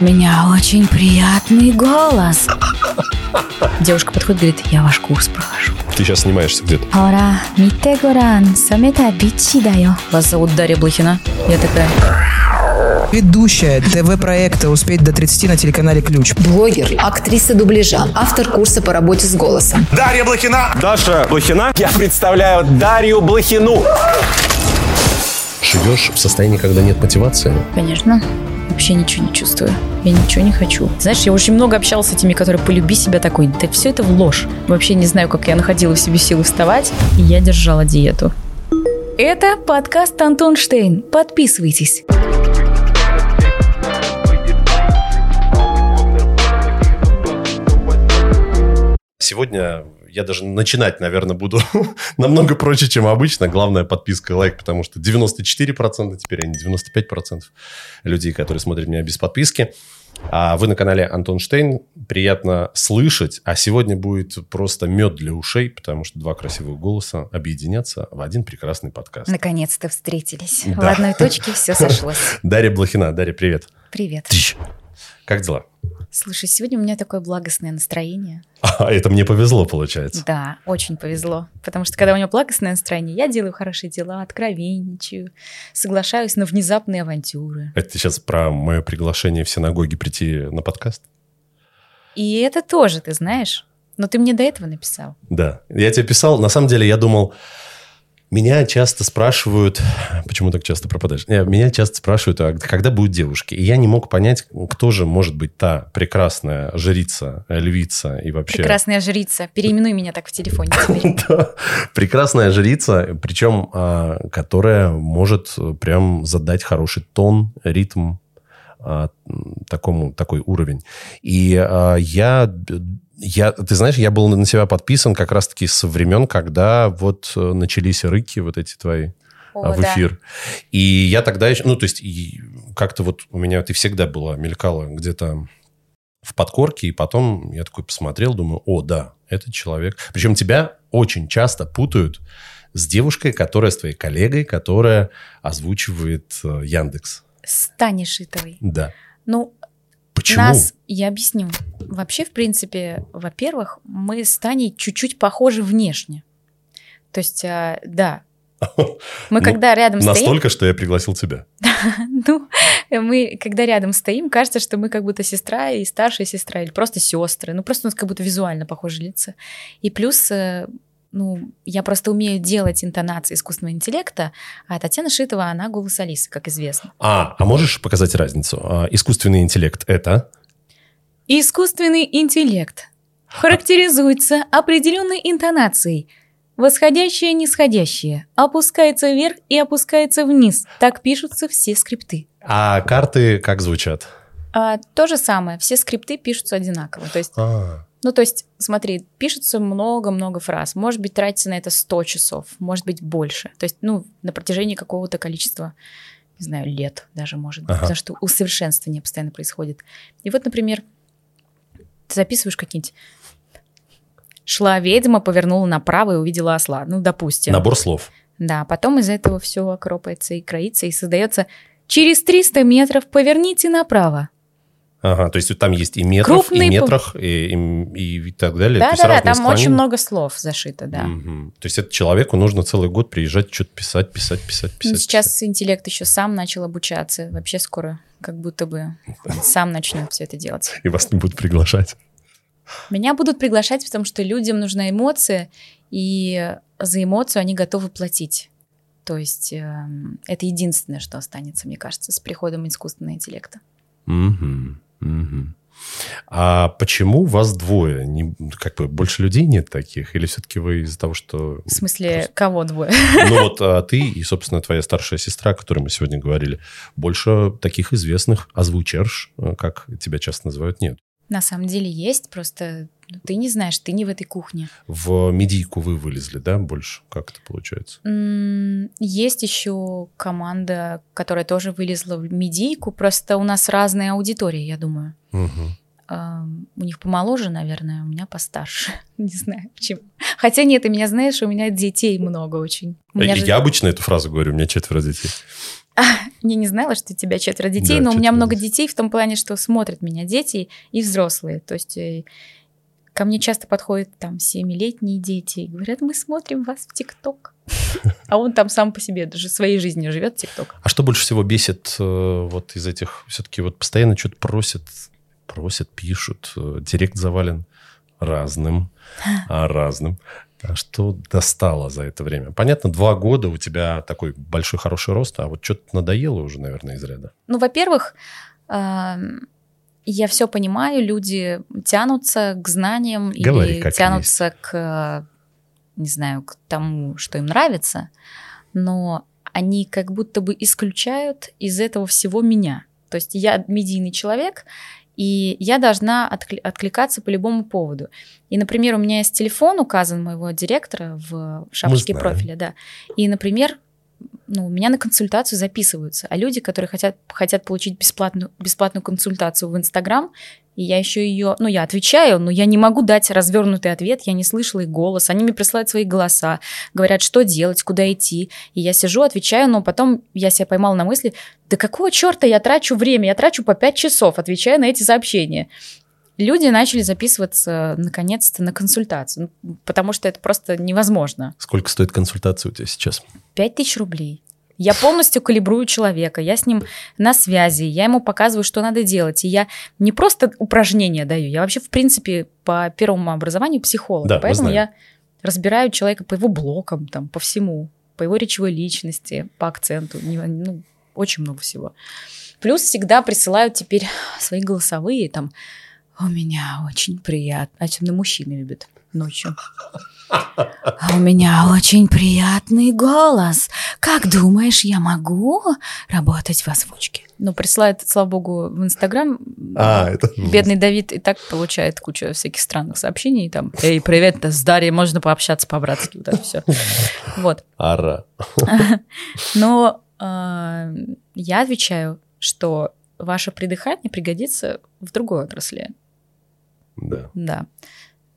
У меня очень приятный голос. Девушка подходит и говорит, я ваш курс прохожу. Ты сейчас снимаешься где-то. Ора, мите горан, самета бичи даю. Вас зовут Дарья Блохина. Я такая, Ведущая ТВ-проекта «Успеть до 30» на телеканале «Ключ». Блогер, актриса дубляжа, автор курса по работе с голосом. Дарья Блохина. Даша Блохина. Я представляю Дарью Блохину. Живешь в состоянии, когда нет мотивации? конечно, вообще ничего не чувствую. Я ничего не хочу. Знаешь, я очень много общалась с этими, которые полюби себя такой. Да все это в ложь. Вообще не знаю, как я находила в себе силы вставать, и я держала диету. Это подкаст Антон Штейн. Подписывайтесь. Сегодня я даже начинать, наверное, буду намного проще, чем обычно. Главное, подписка и лайк, потому что 94% теперь, а не 95% людей, которые смотрят меня без подписки. А вы на канале Антон Штейн. Приятно слышать. А сегодня будет просто мед для ушей, потому что два красивых голоса объединятся в один прекрасный подкаст. Наконец-то встретились. В Да. одной точке все сошлось. Дарья Блохина. Дарья, привет. Привет. Как дела? Слушай, сегодня у меня такое благостное настроение. А, это мне повезло, получается. Да, очень повезло. Потому что когда у меня благостное настроение, я делаю хорошие дела, откровенничаю, соглашаюсь на внезапные авантюры. Это ты сейчас про мое приглашение в синагоге прийти на подкаст? И это тоже, ты знаешь. Но ты мне до этого написал. Да. Я тебе писал, на самом деле я думал, меня часто спрашивают, почему так часто пропадаешь? Не, Меня часто спрашивают, а когда будут девушки? И я не мог понять, кто же может быть та прекрасная жрица, э, львица и вообще... Прекрасная жрица. Переименуй меня так в телефоне. Прекрасная жрица, причем а, которая может э, прям задать хороший тон, ритм, а, такому, такой уровень. И а, я, я, ты знаешь, я был на себя подписан как раз-таки со времен, когда вот э, начались рыки вот эти твои а, О, в да. эфир. И я тогда еще, ну, то есть, как-то вот у меня ты всегда была, мелькала где-то в подкорке, и потом я такой посмотрел, думаю, о, да, это человек. Причем тебя очень часто путают с девушкой, которая с твоей коллегой, которая озвучивает э, Яндекс. С Таней Шитовой. Да. Ну, Почему? нас, я объясню. Вообще, в принципе, во-первых, мы с Таней чуть-чуть похожи внешне. То есть, а, да, мы Ну, когда рядом стоим... Настолько, что я пригласил тебя. Ну, мы, когда рядом стоим, кажется, что мы как будто сестра и старшая сестра, или просто сестры. Ну, просто у нас как будто визуально похожи лица. И плюс, э, ну, я просто умею делать интонации искусственного интеллекта, а Татьяна Шитова, она голос Алисы, как известно. А, а можешь показать разницу? А, искусственный интеллект – это... Искусственный интеллект характеризуется определенной интонацией. Восходящее, нисходящее. Опускается вверх и опускается вниз. Так пишутся все скрипты. А карты как звучат? А, то же самое. Все скрипты пишутся одинаково. То есть А, Ну, то есть, смотри, пишется много-много фраз. Может быть, тратится на это 100 часов, может быть, больше. То есть, ну, на протяжении какого-то количества, не знаю, лет даже, может быть. Ага. Потому что усовершенствование постоянно происходит. И вот, например, ты записываешь какие-нибудь... Шла ведьма, повернула направо и увидела осла. Ну, допустим. набор слов. Да, потом из этого все окропается и кроится, и создается через 300 метров поверните направо. Ага, то есть там есть и метров, Крупный и метрах, и, и- и так далее. Есть Да-да-да, разные там очень склонения. много слов зашито, да. Мгм. То есть это человеку нужно целый год приезжать, что-то писать, писать, писать, Ну, писать. сейчас интеллект еще сам начал обучаться. Вообще скоро как будто бы сам начнет все это делать. писать. И вас не будут приглашать. Меня будут приглашать, потому что людям нужна эмоция, и за эмоцию они готовы платить. То есть эм, это единственное, что останется, мне кажется, с приходом искусственного интеллекта. Мгм, мгм. А почему вас двое? Не, как бы больше людей нет таких? Или все-таки вы из-за того, что... В смысле, Просто- кого двое? Ну вот а ты и, собственно, твоя старшая сестра, о которой мы сегодня говорили, больше таких известных озвучерш, э, как тебя часто называют, нет. На самом деле есть, просто ну, ты не знаешь, ты не в этой кухне. В медийку вы вылезли, да, больше? Как это получается? Есть еще команда, которая тоже вылезла в медийку, просто у нас разная аудитория, я думаю. Ам, У них помоложе, наверное, у меня постарше. Не знаю почему. Хотя нет, ты меня знаешь, у меня детей много очень. Меня И же- Я обычно эту фразу говорю, у меня четверо детей. Я не знала, что у тебя четверо детей, Да, но у меня много детей. детей в том плане, что смотрят меня дети и взрослые. То есть э, ко мне часто подходят там семилетние дети и говорят, мы смотрим вас в ТикТок. А он там сам по себе даже своей жизнью живет ТикТок. А что больше всего бесит э, вот из этих... Все-таки вот постоянно что-то просят, просят, пишут, э, директ завален разным, а разным. А что достало за это время? Понятно, два года у тебя такой большой хороший рост, а вот что-то надоело уже, наверное, из ряда. Ну, во-первых, эм, я все понимаю, люди тянутся к знаниям Говори, или как тянутся к, э, не знаю, к тому, что им нравится, но они как будто бы исключают из этого всего меня. То есть я медийный человек, и я должна откли- откликаться по любому поводу. И, например, у меня есть телефон указан моего директора в шапочке профиля, да. И, например, ну, меня на консультацию записываются, а люди, которые хотят, хотят получить бесплатную, бесплатную консультацию в Инстаграм, и я еще ее, ну, я отвечаю, но я не могу дать развернутый ответ, я не слышала их голос, они мне присылают свои голоса, говорят, что делать, куда идти, и я сижу, отвечаю, но потом я себя поймала на мысли, да какого черта я трачу время, я трачу по 5 часов, отвечая на эти сообщения. Люди начали записываться, наконец-то, на консультацию, ну, потому что это просто невозможно. Сколько стоит консультация у тебя сейчас? 5 тысяч рублей. Я полностью калибрую человека, я с ним на связи, я ему показываю, что надо делать. И я не просто упражнения даю, я вообще, в принципе, по первому образованию психолог. Да, Поэтому я разбираю человека по его блокам, там, по всему, по его речевой личности, по акценту, ну, очень много всего. Плюс всегда присылают теперь свои голосовые, там, у меня очень приятно, особенно мужчины любят ночью. А у меня очень приятный голос. Как думаешь, я могу работать в озвучке? Ну, присылает, слава богу, в Инстаграм. А, это... Бедный Давид и так получает кучу всяких странных сообщений. Там, эй, привет, с Дарьей, можно пообщаться по-братски. Вот это все. Вот. Ара. Но я отвечаю, что ваше придыхание пригодится в другой отрасли. Да.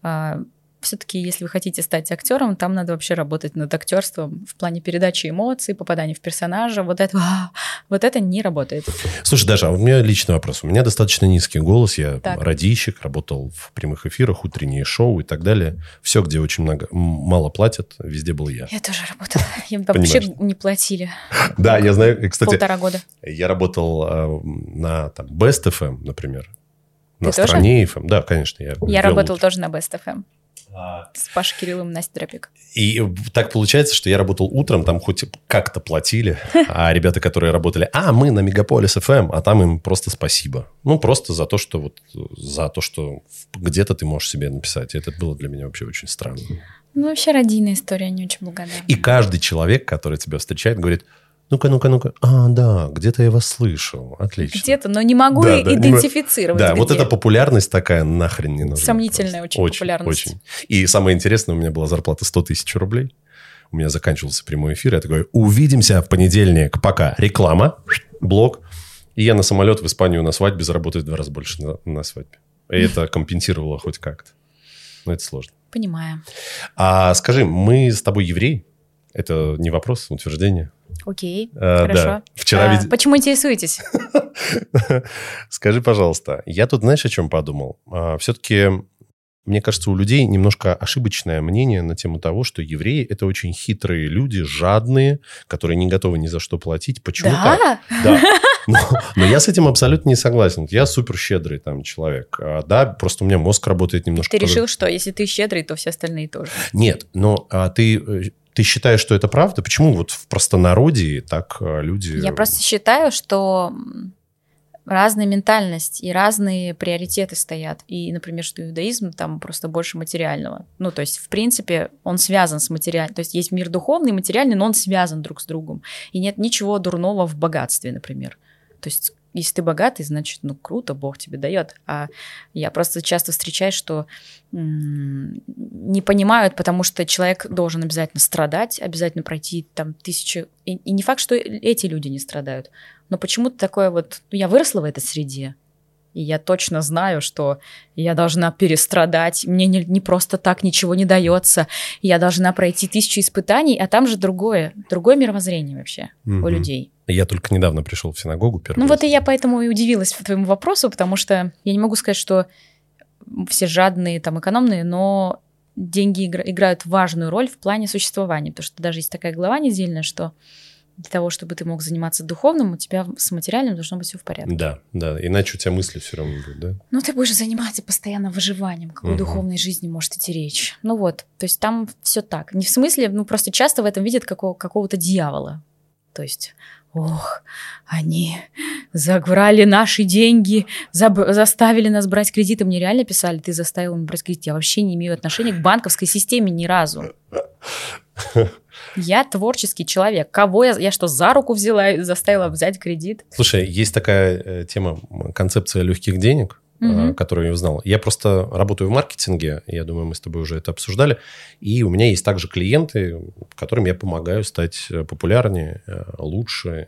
Да. все-таки, если вы хотите стать актером, там надо вообще работать над актерством в плане передачи эмоций, попадания в персонажа. Вот это, а, вот это не работает. Слушай, Даша, а у меня личный вопрос. У меня достаточно низкий голос. Я Так. радищик, работал в прямых эфирах, утренние шоу и так далее. Все, где очень много, мало платят, везде был я. Я тоже работала. Им там вообще не платили Да, я знаю. Кстати, полтора года. я работал э, на там, Best FM, например. На Ты тоже? стране FM. Да, конечно. Я, Я утро. тоже на Best FM с Пашей Кирилловым и Настей Дропик. И так получается, что я работал утром, там хоть как-то платили, а ребята, которые работали, а, мы на Мегаполис FM, а там им просто спасибо. Ну, просто за то, что вот, за то, что где-то ты можешь себе написать. И это было для меня вообще очень странно. Ну, вообще родийная история, не очень благодарна. И каждый человек, который тебя встречает, говорит, ну-ка, ну-ка, ну-ка, а, да, где-то я вас слышал, отлично. Где-то, но не могу Да, идентифицировать. Да, вот где. эта популярность такая нахрен не нужна. Сомнительная просто. очень популярность. Очень. И самое интересное, у меня была зарплата 100 тысяч рублей. У меня заканчивался прямой эфир. Я такой, увидимся в понедельник. Пока. Реклама, блок. И я на самолет в Испанию на свадьбе заработаю в два раза больше на, на свадьбе. И это компенсировало хоть как-то. Но это сложно. Понимаю. А скажи, мы с тобой евреи? Это не вопрос, утверждение. Окей, А, хорошо. да. Вчера А, видел- Почему интересуетесь? Скажи, пожалуйста, я тут знаешь, о чем подумал? Все-таки, мне кажется, у людей немножко ошибочное мнение на тему того, что евреи – это очень хитрые люди, жадные, которые не готовы ни за что платить. Почему так? Да? Да. Но, но я с этим абсолютно не согласен. Я супер щедрый там человек. А, да, просто у меня мозг работает немножко... Ты решил, что если ты щедрый, то все остальные тоже. Нет, но а, ты, э, ты считаешь, что это правда? Почему вот в простонародье так а, люди... Я просто считаю, что разная ментальность и разные приоритеты стоят. И, например, что иудаизм там просто больше материального. Ну, то есть, в принципе, он связан с материальным. То есть, есть мир духовный, материальный, но он связан друг с другом. И нет ничего дурного в богатстве, например. То есть, если ты богатый, значит, ну, круто, Бог тебе дает. А я просто часто встречаюсь, что м, не понимают, потому что человек должен обязательно страдать, обязательно пройти там тысячу... И, и не факт, что эти люди не страдают. Но почему-то такое вот... Ну, я выросла в этой среде, и я точно знаю, что я должна перестрадать, мне не, не просто так ничего не дается, я должна пройти тысячу испытаний, а там же другое, другое мировоззрение вообще у Мгм. людей. Я только недавно пришел в синагогу первый Ну раз. вот и я поэтому и удивилась твоему вопросу, потому что я не могу сказать, что все жадные, там, экономные, но деньги игра- играют важную роль в плане существования, потому что даже есть такая глава недельная, что для того, чтобы ты мог заниматься духовным, у тебя с материальным должно быть все в порядке. Да, да, иначе у тебя мысли все равно будут, да? Ну, ты будешь заниматься постоянно выживанием, какой Мгм. духовной жизни может идти речь. Ну вот, то есть там все так. Не в смысле, ну просто часто в этом видят какого- какого-то дьявола. То есть, ох, они заграли наши деньги, заб- заставили нас брать кредиты. Мне реально писали, ты заставил меня брать кредит. Я вообще не имею отношения к банковской системе ни разу. Я творческий человек. Кого я, я что, за руку взяла и заставила взять кредит? Слушай, есть такая э, тема, концепция легких денег, Мгм. которую я узнал. Я просто работаю в маркетинге, я думаю, мы с тобой уже это обсуждали, и у меня есть также клиенты, которым я помогаю стать э, популярнее, э, лучше,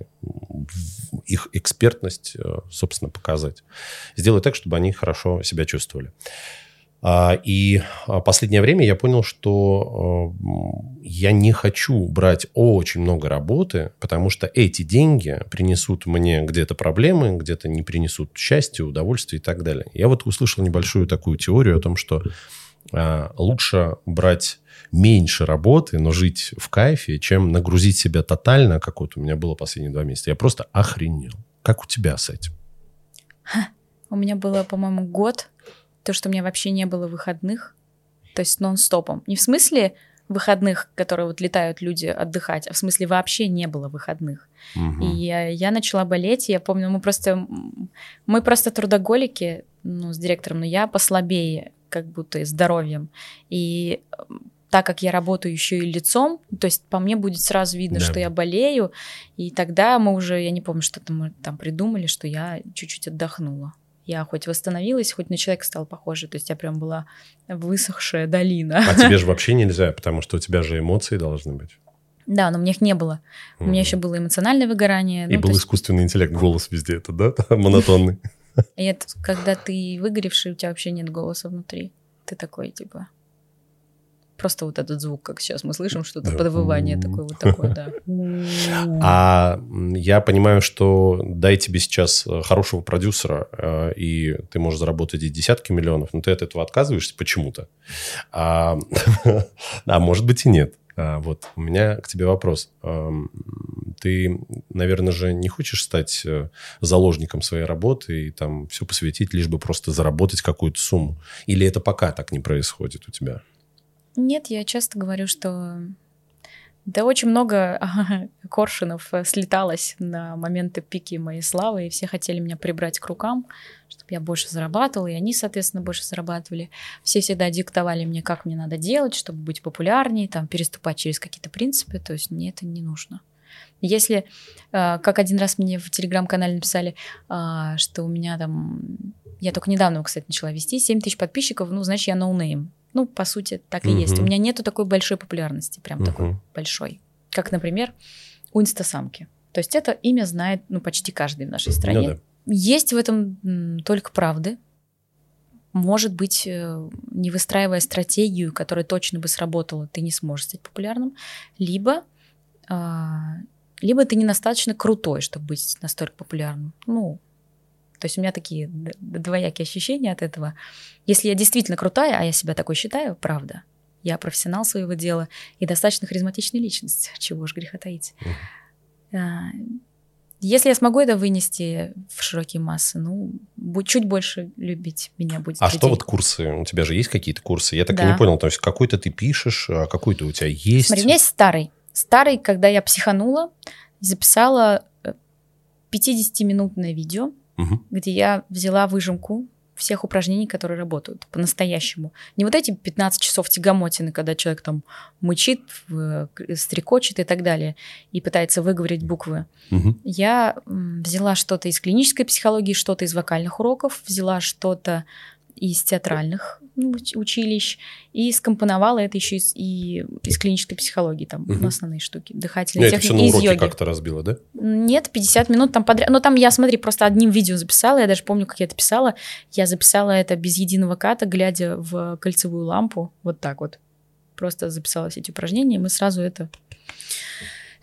их экспертность, собственно, показать. Сделать так, чтобы они хорошо себя чувствовали. А, И а, последнее время я понял, что э, я не хочу брать очень много работы, потому что эти деньги принесут мне где-то проблемы, где-то не принесут счастья, удовольствия и так далее. Я вот услышал небольшую такую теорию о том, что а, лучше брать меньше работы, но жить в кайфе, чем нагрузить себя тотально, как вот у меня было последние два месяца. Я просто охренел. Как у тебя с этим? У меня было, по-моему, год, то, что у меня вообще не было выходных, то есть нон-стопом. Не в смысле выходных, которые вот летают люди отдыхать, а в смысле вообще не было выходных. Мгм. И я, я начала болеть, и я помню, мы просто, мы просто трудоголики, ну, с директором, но я послабее, как будто и здоровьем. И так как я работаю еще и лицом, то есть по мне будет сразу видно, Да. что я болею, и тогда мы уже, я не помню, что-то мы там придумали, что я чуть-чуть отдохнула. Я хоть восстановилась, хоть на человека стала похожа, то есть я прям была высохшая долина. А тебе же вообще нельзя, потому что у тебя же эмоции должны быть. Да, но у меня их не было. У меня еще было эмоциональное выгорание. И ну, был есть- искусственный интеллект, голос везде это, да? Монотонный. Это когда ты выгоревший, у тебя вообще нет голоса внутри. Ты такой, типа... Просто вот этот звук, как сейчас мы слышим, что-то подвывание такое вот такое, да. А я понимаю, что дай тебе сейчас э, хорошего продюсера, э, и ты можешь заработать и десятки миллионов, но ты от этого отказываешься почему-то. А а может быть и нет. А, Вот, у меня к тебе вопрос. Ам, Ты, наверное же, не хочешь стать э, заложником своей работы и там все посвятить, лишь бы просто заработать какую-то сумму? Или это пока так не происходит у тебя? Нет, я часто говорю, что да очень много коршунов э, слеталось на моменты пики моей славы, и все хотели меня прибрать к рукам, чтобы я больше зарабатывала, и они, соответственно, больше зарабатывали. Все всегда диктовали мне, как мне надо делать, чтобы быть популярнее, там, переступать через какие-то принципы, то есть мне это не нужно. Если, э, как один раз мне в телеграм-канале написали, а, что у меня там, я только недавно, кстати, начала вести, 7 тысяч подписчиков, ну, значит, я ноунейм. Ну, по сути, так и есть. Мгм. У меня нету такой большой популярности, прям такой Мгм. большой. Как, например, у инстасамки. То есть это имя знает, ну, почти каждый в нашей стране. Ну да. Есть в этом только правды. Может быть, э, не выстраивая стратегию, которая точно бы сработала, ты не сможешь стать популярным. Либо, а, либо ты недостаточно крутой, чтобы быть настолько популярным. Ну, то есть у меня такие двоякие ощущения от этого. Если я действительно крутая, а я себя такой считаю, правда, я профессионал своего дела и достаточно харизматичная личность, чего ж греха таить. А, Если я смогу это вынести в широкие массы, ну, чуть больше любить меня будет. А людей. что вот курсы? У тебя же есть какие-то курсы? Я так и Да. не понял. То есть какой-то ты пишешь, а какой-то у тебя есть? Смотри, у меня есть старый. Старый, когда я психанула, записала э, 50-минутное видео, Мгм. где я взяла выжимку всех упражнений, которые работают по-настоящему. Не вот эти 15 часов тягомотины, когда человек там мычит, к- стрекочет и так далее, и пытается выговорить буквы. Мгм. Я взяла что-то из клинической психологии, что-то из вокальных уроков, взяла что-то из театральных ну, уч- училищ и скомпоновала это еще из, и из клинической психологии, там Мгм. основные штуки, Ну, дыхательные это все техники на и из уроке как-то разбило, да? Нет, 50 минут там подряд. Но там я, смотри, просто одним видео записала. Я даже помню, как я это писала. Я записала это без единого ката, глядя в кольцевую лампу. Вот так вот. Просто записала все эти упражнения, и мы сразу это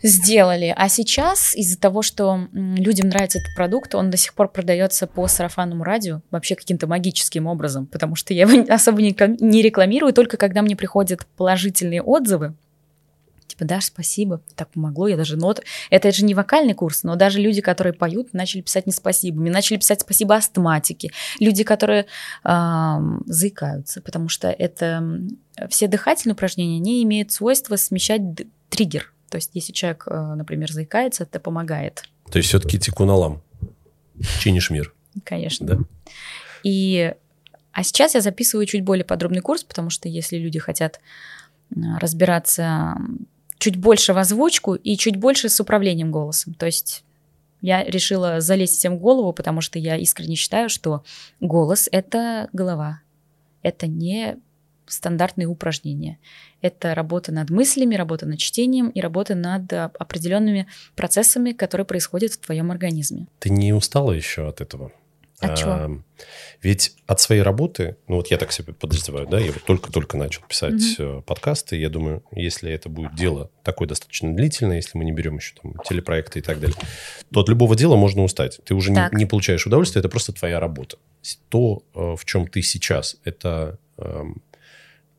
Сделали. А сейчас из-за того, что людям нравится этот продукт, он до сих пор продается по сарафанному радио, вообще каким-то магическим образом, потому что я его особо не рекла- не рекламирую, только когда мне приходят положительные отзывы, типа, Даш, спасибо, так помогло, я даже нот... Это же не вокальный курс, но даже люди, которые поют, начали писать не спасибо. Мне начали писать спасибо астматики, люди, которые ам, заикаются, потому что это все дыхательные упражнения, они имеют свойство смещать триггер. То есть если человек, э, например, заикается, это помогает, То есть все-таки тикуналам. Чинишь мир. конечно. Да? И, а сейчас я записываю чуть более подробный курс, потому что если люди хотят м, разбираться чуть больше в озвучку и чуть больше с управлением голосом, то есть я решила залезть всем в голову, потому что я искренне считаю, что голос — это голова. Это не стандартные упражнения. Это работа над мыслями, работа над чтением и работа над а, определенными процессами, которые происходят в твоем организме. Ты не устала еще от этого? От чего? А, Ведь от своей работы, ну вот я так себе подозреваю, да, я вот только-только начал писать э, подкасты, я думаю, если это будет дело такое достаточно длительное, если мы не берем еще там телепроекты и так далее, то от любого дела можно устать. Ты уже не, Так. не получаешь удовольствия, это просто твоя работа. То, э, в чем ты сейчас, это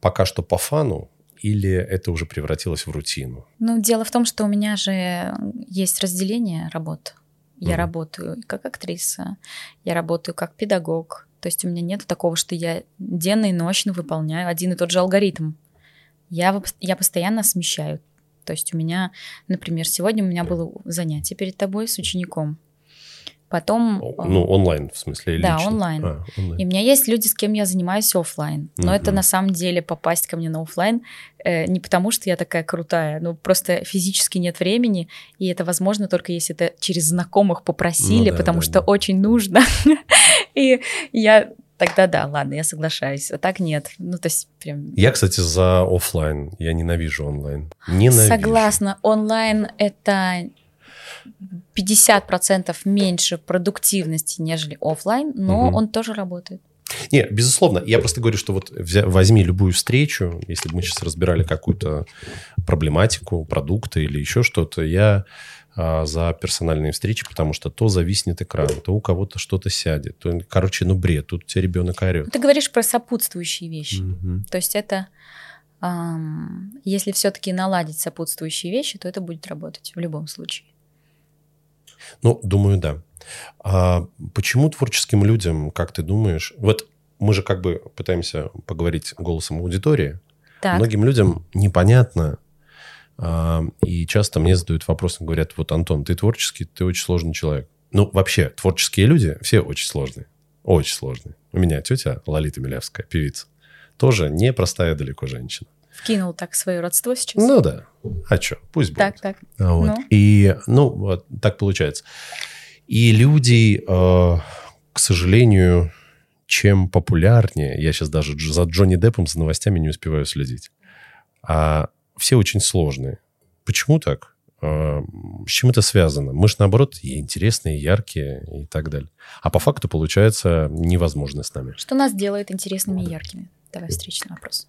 пока что по фану или это уже превратилось в рутину? Ну, дело в том, что у меня же есть разделение работ. Я Мгм. работаю как актриса, я работаю как педагог. То есть у меня нет такого, что я денно и ночно выполняю один и тот же алгоритм. Я, я постоянно смещаю. То есть у меня, например, сегодня у меня было занятие перед тобой с учеником. Потом... Э, Ну, онлайн, в смысле, или Да, лично? онлайн. А, онлайн. И у меня есть люди, с кем я занимаюсь оффлайн. Но это Мгм. на самом деле попасть ко мне на оффлайн э, не потому, что я такая крутая, ну просто физически нет времени, и это возможно только если это через знакомых попросили, Ну да, потому да, что да. очень нужно. И я тогда да, ладно, я соглашаюсь. А так нет. Ну, то есть прям... Я, кстати, за оффлайн. Я ненавижу онлайн. Ненавижу. Согласна, онлайн это 50% меньше продуктивности, нежели оффлайн, но Мгм. он тоже работает. Не, безусловно. Я просто говорю, что вот возьми любую встречу, если бы мы сейчас разбирали какую-то проблематику, продукты или еще что-то, я а, за персональные встречи, потому что то зависнет экран, то у кого-то что-то сядет. То, короче, ну бред, тут у тебя ребенок орет. Ты говоришь про сопутствующие вещи. Мгм. То есть это, если все-таки наладить сопутствующие вещи, то это будет работать в любом случае. Ну, думаю, да. А почему творческим людям, как ты думаешь, вот мы же как бы пытаемся поговорить голосом аудитории, Так, Многим людям непонятно, а, и часто мне задают вопрос, говорят, вот, Антон, ты творческий, ты очень сложный человек. Ну, вообще, творческие люди все очень сложные. Очень сложные. У меня тетя Лолита Милявская, певица, тоже непростая далеко женщина. Вкинул так свое родство сейчас. Ну да, а что, пусть будет. так, так. Вот. Ну. И, ну, вот так получается. И люди, э, к сожалению, чем популярнее, я сейчас даже за Джонни Деппом, за новостями не успеваю следить, а все очень сложные. Почему так? Э, С чем это связано? Мы же, наоборот, и интересные, и яркие и так далее. А по факту получается невозможно с нами. Что нас делает интересными и яркими? Давай встречный вопрос.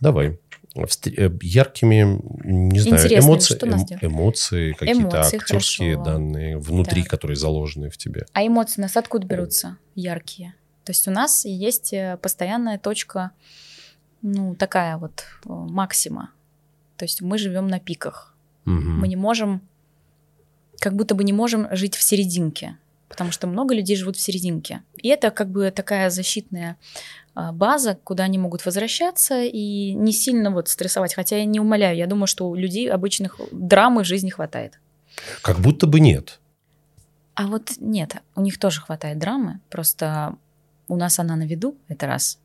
Давай. Э, Яркими, не знаю, эмоции, что эм- эмоции, какие-то Эмоции, актерские хорошо. данные внутри, Так. которые заложены в тебе. А эмоции у нас откуда берутся? Яркие. То есть у нас есть э, постоянная точка, ну, такая вот э, максима. То есть мы живем на пиках. Мгм. Мы не можем, как будто бы не можем жить в серединке, потому что много людей живут в серединке. И это как бы такая защитная а, база, куда они могут возвращаться и не сильно вот стрессовать. Хотя я не умоляю, я думаю, что у людей обычных драмы в жизни хватает. Как будто бы нет. А вот нет, у них тоже хватает драмы, просто у нас она на виду, это раз.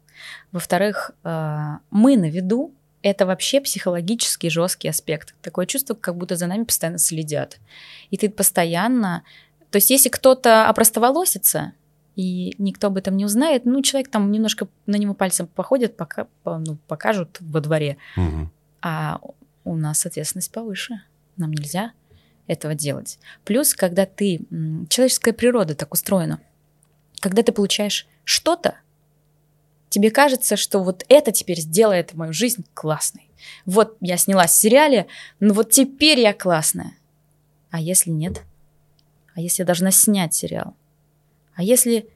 Во-вторых, э, мы на виду, это вообще психологический жесткий аспект. Такое чувство, как будто за нами постоянно следят. И ты постоянно... То есть если кто-то опростоволосится, и никто об этом не узнает, ну, человек там немножко на него пальцем походит, пока, по- ну, покажут во дворе. Мгм. А у нас ответственность повыше. Нам нельзя этого делать. Плюс, когда ты... Человеческая природа так устроена. Когда ты получаешь что-то, тебе кажется, что вот это теперь сделает мою жизнь классной. Вот я снялась в сериале, ну вот теперь я классная. А если нет? А если я должна снять сериал? А если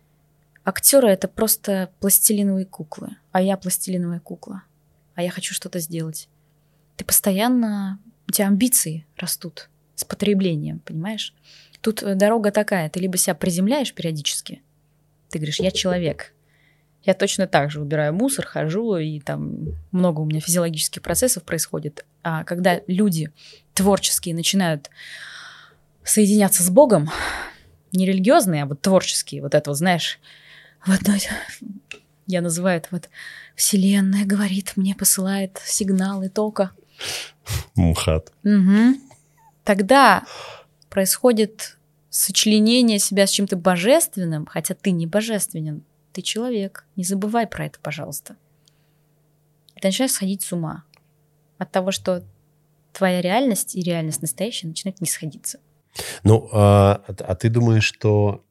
актеры это просто пластилиновые куклы, а я пластилиновая кукла, а я хочу что-то сделать? Ты постоянно, у тебя амбиции растут с потреблением, понимаешь? Тут э, дорога такая, ты либо себя приземляешь периодически, ты говоришь, я человек, я точно так же убираю мусор, хожу, и там много у меня физиологических процессов происходит. А когда люди творческие начинают соединяться с Богом, не религиозные, а вот творческие, вот это вот, знаешь, в одной, я называю это вот Вселенная говорит, мне посылает сигналы тока. МХАТ. Угу. Тогда происходит сочленение себя с чем-то божественным, хотя ты не божественен, ты человек. Не забывай про это, пожалуйста. И ты начинаешь сходить с ума от того, что твоя реальность и реальность настоящая начинают не сходиться. Ну, а, а ты думаешь, что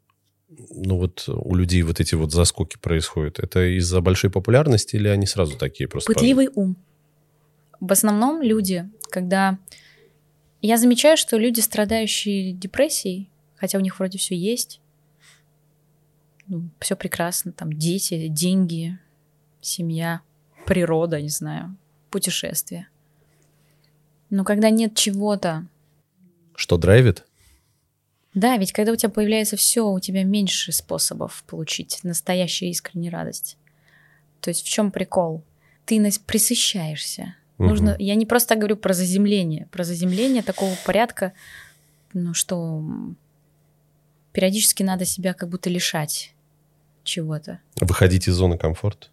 ну вот у людей вот эти вот заскоки происходят, это из-за большой популярности или они сразу такие просто? Пытливый ум. В основном люди, когда... Я замечаю, что люди, страдающие депрессией, хотя у них вроде все есть, ну, все прекрасно, там дети, деньги, семья, природа, не знаю, путешествия. Но когда нет чего-то... Что драйвит? Да, ведь когда у тебя появляется все, у тебя меньше способов получить настоящую искреннюю радость. То есть в чем прикол? Ты нас присыщаешься. Угу. Нужно, я не просто говорю про заземление, про заземление такого порядка, ну что периодически надо себя как будто лишать чего-то. Выходить из зоны комфорта.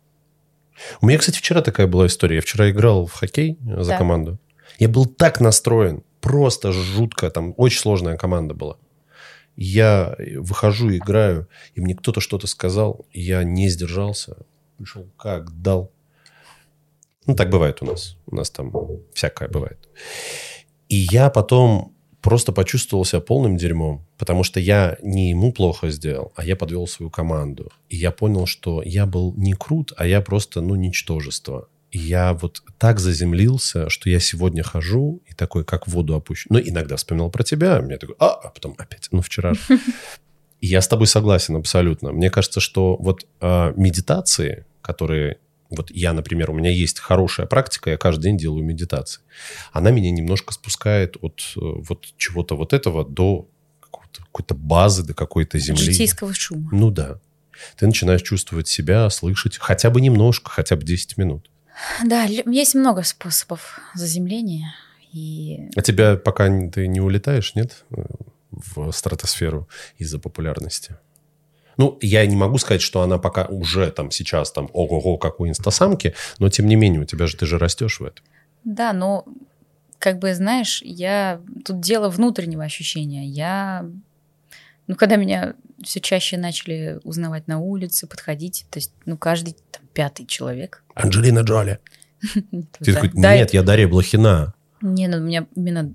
У меня, кстати, вчера такая была история. Я вчера играл в хоккей за да. команду. Я был так настроен, просто жутко, там очень сложная команда была. Я выхожу, играю, и мне кто-то что-то сказал, я не сдержался, пришел как дал. Ну, так бывает у нас. У нас там всякое бывает. И я потом просто почувствовал себя полным дерьмом, потому что я не ему плохо сделал, а я подвел свою команду. И я понял, что я был не крут, а я просто, ну, ничтожество. И я вот так заземлился, что я сегодня хожу и такой, как в воду опущу. Но иногда вспоминал про тебя, мне такой, а, а потом опять, ну, вчера. И я с тобой согласен абсолютно. Мне кажется, что вот э, медитации, которые вот я, например, у меня есть хорошая практика, я каждый день делаю медитации. Она меня немножко спускает от э, вот чего-то вот этого до какой-то базы, до какой-то земли. Житейского шума. Ну да. Ты начинаешь чувствовать себя, слышать хотя бы немножко, хотя бы 10 минут. Да, есть много способов заземления. И... А тебя пока ты не улетаешь, нет, в стратосферу из-за популярности? Ну, я не могу сказать, что она пока уже там сейчас там ого-го, как у инстасамки, но тем не менее у тебя же, ты же растешь в этом. Да, но как бы, знаешь, я... Тут дело внутреннего ощущения. Я... Ну, когда меня все чаще начали узнавать на улице, подходить, то есть, ну, каждый там, пятый человек. Анджелина Джоли. Ты такой, нет, я Дарья Блохина. Не, ну, у меня именно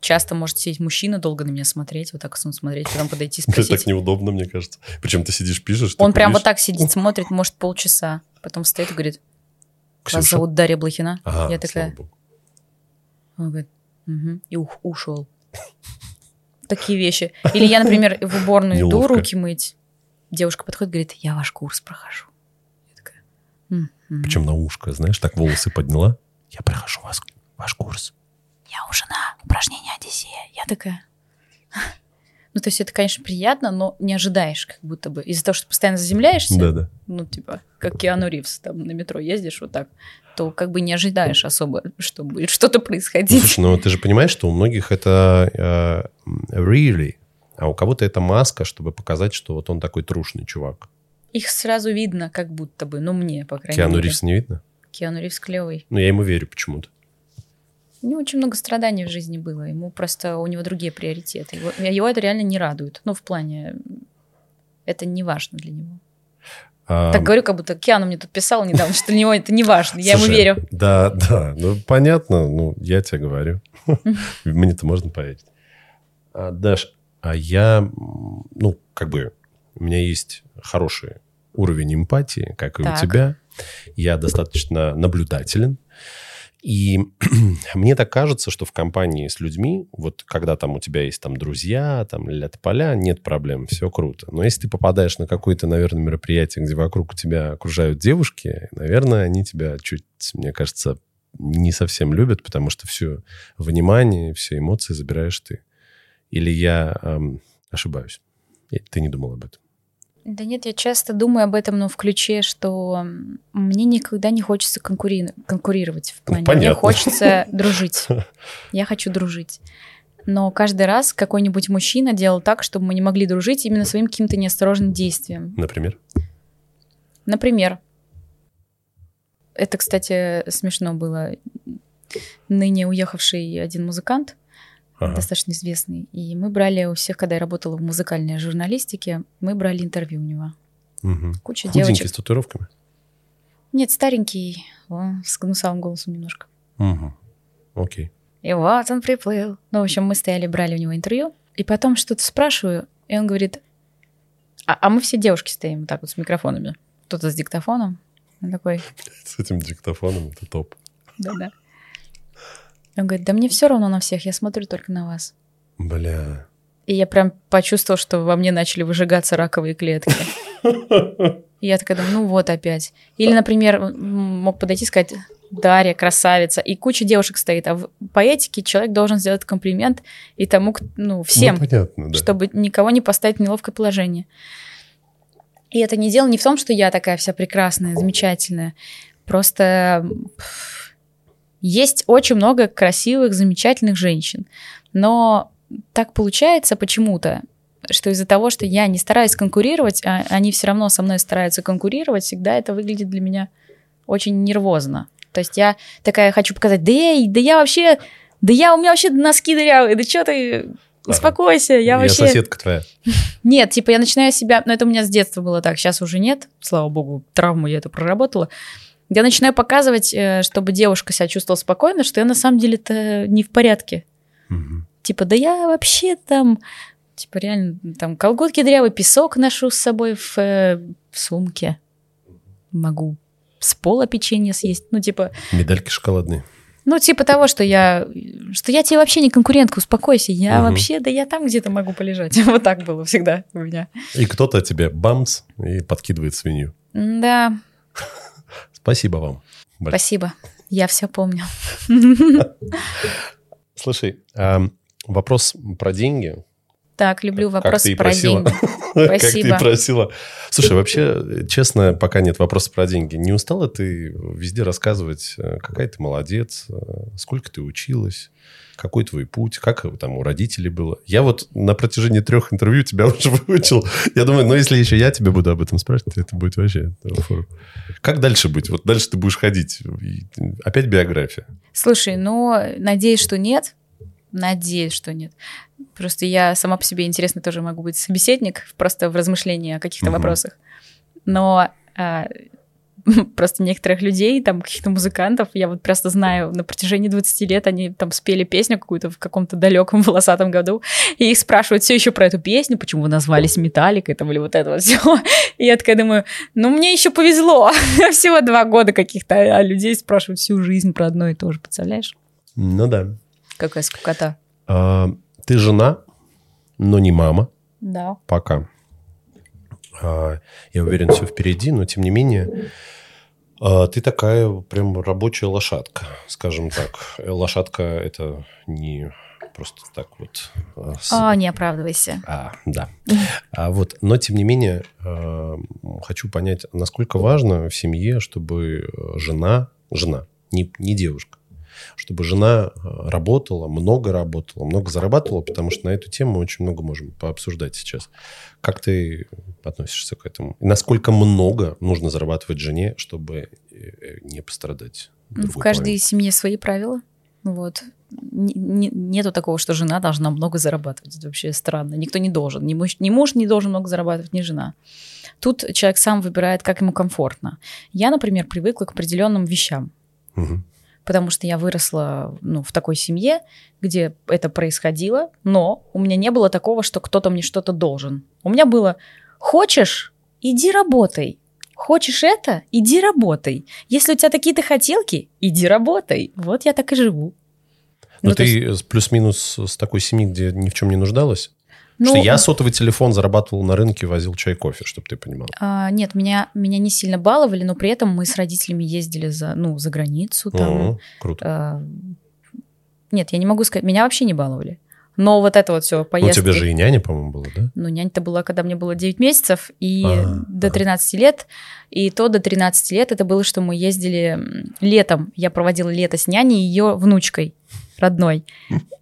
часто может сидеть мужчина, долго на меня смотреть, вот так смотреть, потом подойти спросить. Это так неудобно, мне кажется. Причем ты сидишь, пишешь. Он прям вот так сидит, смотрит, может, полчаса. Потом стоит и говорит, вас зовут Дарья Блохина. Я такая... Он говорит, и ушел. Такие вещи. Или я, например, в уборную иду руки мыть. Девушка подходит, говорит, я ваш курс прохожу. Я такая... Причем на ушко, знаешь, так волосы подняла. Я прохожу вас, ваш курс я уже на упражнение Одиссея. Я такая... Ну, то есть это, конечно, приятно, но не ожидаешь как будто бы. Из-за того, что постоянно заземляешься, да, да. ну, типа, как Киану Ривз, там, на метро ездишь вот так, то как бы не ожидаешь особо, что будет что-то происходить. Слушай, ну ты же понимаешь, что у многих это uh, really, а у кого-то это маска, чтобы показать, что вот он такой трушный чувак. Их сразу видно, как будто бы, ну, мне, по крайней Киану мере. Киану Ривз не видно? Киану Ривз клевый. Ну, я ему верю почему-то. У него очень много страданий в жизни было. Ему просто у него другие приоритеты. Его, его это реально не радует. Ну, в плане это не важно для него. Так говорю, как будто Киану мне тут писал недавно, что для него это не важно. Я ему верю. Да, да. Ну, понятно. Ну, я тебе говорю. Мне-то можно поверить. А, Даш, а я, ну, как бы, у меня есть хороший уровень эмпатии, как и у тебя. Я достаточно наблюдателен. И мне так кажется, что в компании с людьми, вот когда там у тебя есть там друзья, там ля поля, нет проблем, все круто. Но если ты попадаешь на какое-то, наверное, мероприятие, где вокруг тебя окружают девушки, наверное, они тебя чуть, мне кажется, не совсем любят, потому что все внимание, все эмоции забираешь ты. Или я эм, ошибаюсь? Ты не думал об этом? Да нет, я часто думаю об этом, но в ключе, что мне никогда не хочется конкури... конкурировать в плане. Понятно. Мне хочется дружить. Я хочу дружить. Но каждый раз какой-нибудь мужчина делал так, чтобы мы не могли дружить именно своим каким-то неосторожным действием. Например? Например. Это, кстати, смешно было. Ныне уехавший один музыкант, ага. достаточно известный. И мы брали у всех, когда я работала в музыкальной журналистике, мы брали интервью у него. Угу. Куча Худенький, девочек. с татуировками? Нет, старенький, о, с гнусавым голосом немножко. Угу. Окей. И вот он приплыл. Ну, в общем, мы стояли, брали у него интервью, и потом что-то спрашиваю, и он говорит, а, а мы все девушки стоим вот так вот с микрофонами. Кто-то с диктофоном. Он такой... С этим диктофоном это топ. Да-да. Он говорит, да мне все равно на всех, я смотрю только на вас. Бля. И я прям почувствовал, что во мне начали выжигаться раковые клетки. И я такая думаю, ну вот опять. Или, например, мог подойти и сказать, Дарья, красавица, и куча девушек стоит, а в поэтике человек должен сделать комплимент и тому, ну, всем, ну, понятно, да. чтобы никого не поставить в неловкое положение. И это не дело не в том, что я такая вся прекрасная, замечательная. Просто есть очень много красивых, замечательных женщин. Но так получается почему-то, что из-за того, что я не стараюсь конкурировать, а они все равно со мной стараются конкурировать, всегда это выглядит для меня очень нервозно. То есть я такая хочу показать, да я, да я вообще, да я, у меня вообще носки дырявые, да что ты, успокойся, я, я вообще... соседка твоя. Нет, типа я начинаю себя, но это у меня с детства было так, сейчас уже нет, слава богу, травму я эту проработала. Я начинаю показывать, э, чтобы девушка себя чувствовала спокойно, что я на самом деле-то не в порядке. Угу. Типа, да я вообще там, типа реально, там колготки дрявый, песок ношу с собой в, э, в сумке. Могу с пола печенье съесть. Ну, типа... Медальки шоколадные. Ну, типа того, что я, что я тебе вообще не конкурентка, успокойся. Я угу. вообще, да я там где-то могу полежать. вот так было всегда у меня. И кто-то тебе бамс и подкидывает свинью. Да. Спасибо вам. Спасибо. Я все помню. Слушай, вопрос про деньги. Так, люблю вопрос как про просила. деньги. Как Спасибо. ты просила. Слушай, вообще, честно, пока нет вопроса про деньги. Не устала ты везде рассказывать, э, какая ты молодец, э, сколько ты училась, какой твой путь, как там у родителей было? Я вот на протяжении трех интервью тебя уже выучил. Я думаю, ну, если еще я тебя буду об этом спрашивать, это будет вообще форум. Как дальше быть? Вот дальше ты будешь ходить. И опять биография. Слушай, ну, надеюсь, что нет. Надеюсь, что нет. Просто я сама по себе интересно тоже могу быть собеседник, просто в размышлении о каких-то Мгм. вопросах. Но а, просто некоторых людей, там каких-то музыкантов, я вот просто знаю, на протяжении 20 лет они там спели песню какую-то в каком-то далеком волосатом году, и их спрашивают все еще про эту песню, почему вы назвались Металликой там или вот это вот все. И я такая думаю, ну мне еще повезло, всего два года каких-то, а людей спрашивают всю жизнь про одно и то же, представляешь? Ну да. Какая скукота. А, ты жена, но не мама. Да. Пока. А, я уверен, все впереди, но тем не менее, а, ты такая прям рабочая лошадка, скажем так. Э, Лошадка это не просто так вот. а, с- А, не оправдывайся. А, да. А вот, но тем не менее, э, хочу понять, насколько важно в семье, чтобы э, жена, жена, не, не девушка, чтобы жена э, работала, много работала, много зарабатывала, потому что на эту тему очень много можем пообсуждать сейчас. Как ты относишься к этому? И насколько много нужно зарабатывать жене, чтобы э, не пострадать? В каждой половине? семье свои правила. Вот. Нету такого, что жена должна много зарабатывать. Это вообще странно. Никто не должен. Ни муж, ни муж не должен много зарабатывать, ни жена. Тут человек сам выбирает, как ему комфортно. Я, например, привыкла к определенным вещам. Мгм. Потому что я выросла ну, в такой семье, где это происходило, но у меня не было такого, что кто-то мне что-то должен. У меня было «хочешь, иди работай, Хочешь это? Иди работай. Если у тебя такие-то хотелки, иди работай. Вот я так и живу. Но Ну, то ты с- плюс-минус с такой семьи, где ни в чем не нуждалась? Ну, что я сотовый телефон зарабатывал на рынке, возил чай, кофе, чтобы ты понимал. а, нет, меня, меня не сильно баловали, но при этом мы с родителями ездили за, ну, за границу. Там, О, круто. а, нет, я не могу сказать, меня вообще не баловали. Но вот это вот все Ну, у поездки... тебя же и няня, по-моему, была, да? Ну, нянь-то была, когда мне было 9 месяцев, и А, до ага. 13 лет. И то до 13 лет это было, что мы ездили летом. Я проводила лето с няней и ее внучкой родной.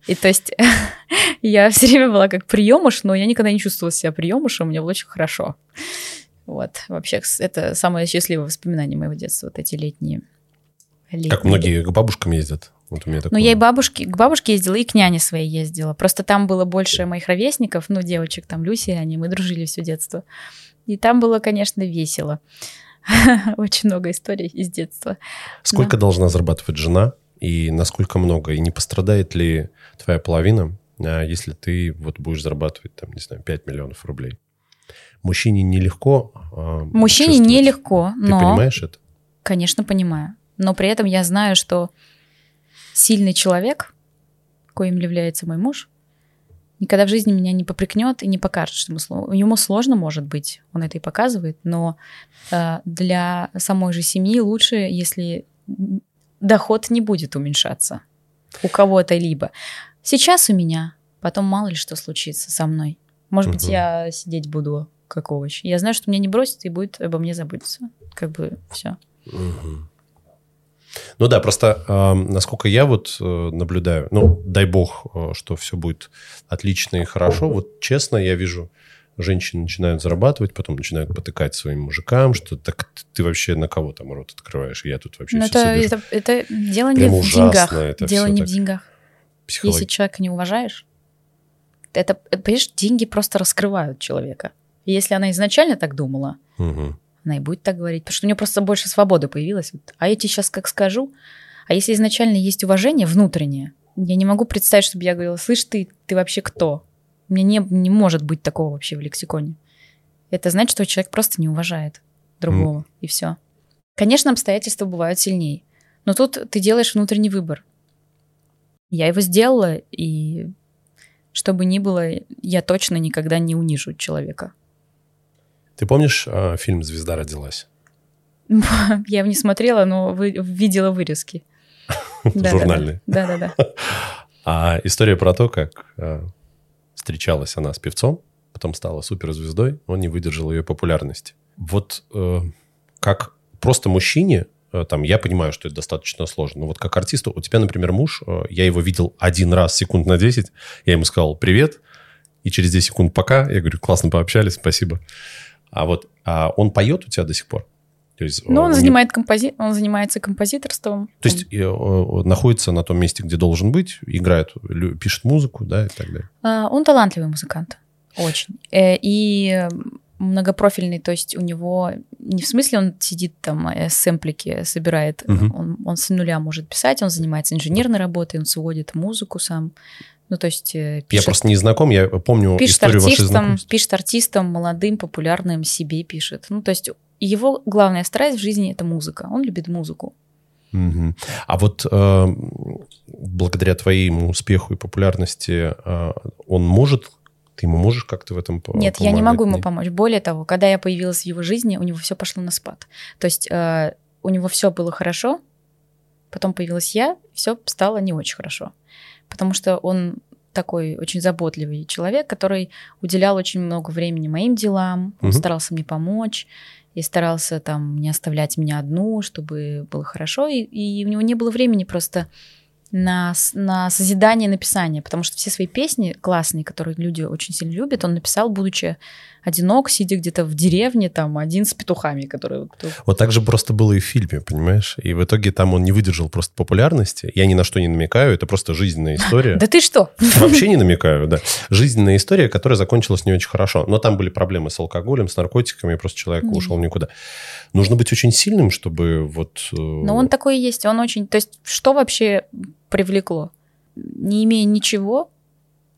И то есть я все время была как приемыш, но я никогда не чувствовала себя приемышем, мне было очень хорошо. Вот, вообще, это самое счастливое воспоминание моего детства, вот эти летние. летние. Как многие к бабушкам ездят. Вот у меня Ну, такое. я и бабушке, к бабушке ездила, и к няне своей ездила. Просто там было больше моих ровесников, ну, девочек, там Люси, они, мы дружили все детство. И там было, конечно, весело. Очень много историй из детства. Сколько должна зарабатывать жена и насколько много? И не пострадает ли твоя половина, а, если ты вот будешь зарабатывать, там, не знаю, 5 миллионов рублей? Мужчине нелегко а, Мужчине нелегко, Ты но, понимаешь это? конечно, понимаю. Но при этом я знаю, что сильный человек, коим является мой муж, никогда в жизни меня не попрекнет и не покажет, что ему, ему сложно, может быть, он это и показывает, но э, для самой же семьи лучше, если доход не будет уменьшаться у кого-то либо. Сейчас у меня, потом мало ли что случится со мной. Может быть, я сидеть буду как овощ. Я знаю, что меня не бросят и будет обо мне заботиться. Как бы все. Ну да, просто э, насколько я вот э, наблюдаю, ну, дай бог, э, что все будет отлично и хорошо. Вот честно, я вижу, женщины начинают зарабатывать, потом начинают потыкать своим мужикам, что так ты вообще на кого там рот открываешь, я тут вообще Но всё это, содержу». это, это дело не Прямо в ужасно деньгах. это дело не так. в деньгах. Психолог- Если человека не уважаешь, это, понимаешь, деньги просто раскрывают человека. И если она изначально так думала, Мгм. она и будет так говорить, потому что у нее просто больше свободы появилось. Вот, А я тебе сейчас как скажу, а если изначально есть уважение внутреннее, я не могу представить, чтобы я говорила, слышь, ты, ты вообще кто? У меня не, не может быть такого вообще в лексиконе. Это значит, что человек просто не уважает другого, и все. Конечно, обстоятельства бывают сильнее, но тут ты делаешь внутренний выбор. Я его сделала, и что бы ни было, я точно никогда не унижу человека. Ты помнишь э, фильм «Звезда родилась»? Я его не смотрела, но вы- видела вырезки. Да-да-да. Журнальный. Да-да-да. А история про то, как э, встречалась она с певцом, потом стала суперзвездой, он не выдержал ее популярности. Вот э, как просто мужчине, э, там, я понимаю, что это достаточно сложно, но вот как артисту, у тебя, например, муж, э, я его видел один раз, секунд на 10, я ему сказал «привет», и через 10 секунд «пока», я говорю «классно пообщались, спасибо». А вот а он поет у тебя до сих пор? То есть, Ну, э, он, занимает компози... он занимается композиторством. то есть э, находится на том месте, где должен быть, играет, пишет музыку, да, и так далее. А, Он талантливый музыкант. Очень. Э, И многопрофильный, то есть у него не в смысле он сидит там сэмплики собирает, Мгм. он, он с нуля может писать, он занимается инженерной работой, он сводит музыку сам. Ну, то есть э, Я пишет, просто не знаком, я помню пишет историю вашей артистам, знакомства. пишет артистам, молодым, популярным, себе пишет. Ну, то есть его главная страсть в жизни — это музыка. Он любит музыку. Мгм. А вот э, благодаря твоему успеху и популярности э, он может, ты ему можешь как-то в этом по- Нет, я не помогать? могу ему помочь. Более того, когда я появилась в его жизни, у него все пошло на спад. То есть э, у него все было хорошо, потом появилась я, все стало не очень хорошо. Потому что он такой очень заботливый человек, который уделял очень много времени моим делам, он Мгм. старался мне помочь и старался там не оставлять меня одну, чтобы было хорошо, и, и у него не было времени просто на, на созидание и написание, потому что все свои песни классные, которые люди очень сильно любят, он написал, будучи одинок, сидя где-то в деревне, там, один с петухами, которые... вот, Вот так же просто было и в фильме, понимаешь? И в итоге там он не выдержал просто популярности. Я ни на что не намекаю, это просто жизненная история. Да ты что? Вообще не намекаю, да. Жизненная история, которая закончилась не очень хорошо. Но там были проблемы с алкоголем, с наркотиками, просто человек ушел никуда. Нужно быть очень сильным, чтобы вот... э, Но он такой и есть, он очень... То есть что вообще привлекло? Не имея ничего,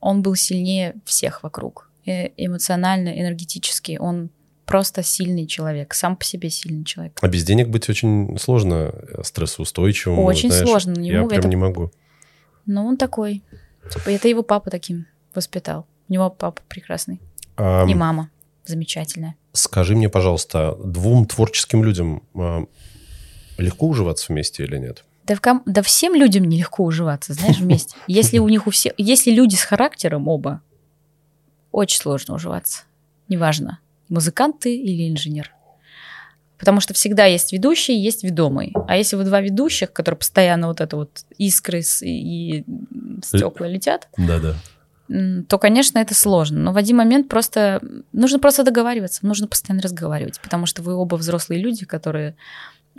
он был сильнее всех вокруг. Э, Эмоционально, энергетически. Он просто сильный человек, сам по себе сильный человек. А без денег быть очень сложно, э, стрессоустойчивым. Очень знаешь. сложно, Я ему прям это- не могу. Ну, он такой. Типа, это его папа таким воспитал. У него папа прекрасный. Ам, И мама замечательная. Скажи мне, пожалуйста, двум творческим людям а, легко уживаться вместе или нет? Да, в ком- да всем людям нелегко уживаться, знаешь, вместе. Если у них у всех... Если люди с характером оба, очень сложно уживаться. Неважно, музыкант ты или инженер. Потому что всегда есть ведущий, есть ведомый. А если вы два ведущих, которые постоянно вот это вот искры и стекла летят, Да-да. м, то, конечно, это сложно. Но в один момент просто нужно просто договариваться, нужно постоянно разговаривать, потому что вы оба взрослые люди, которые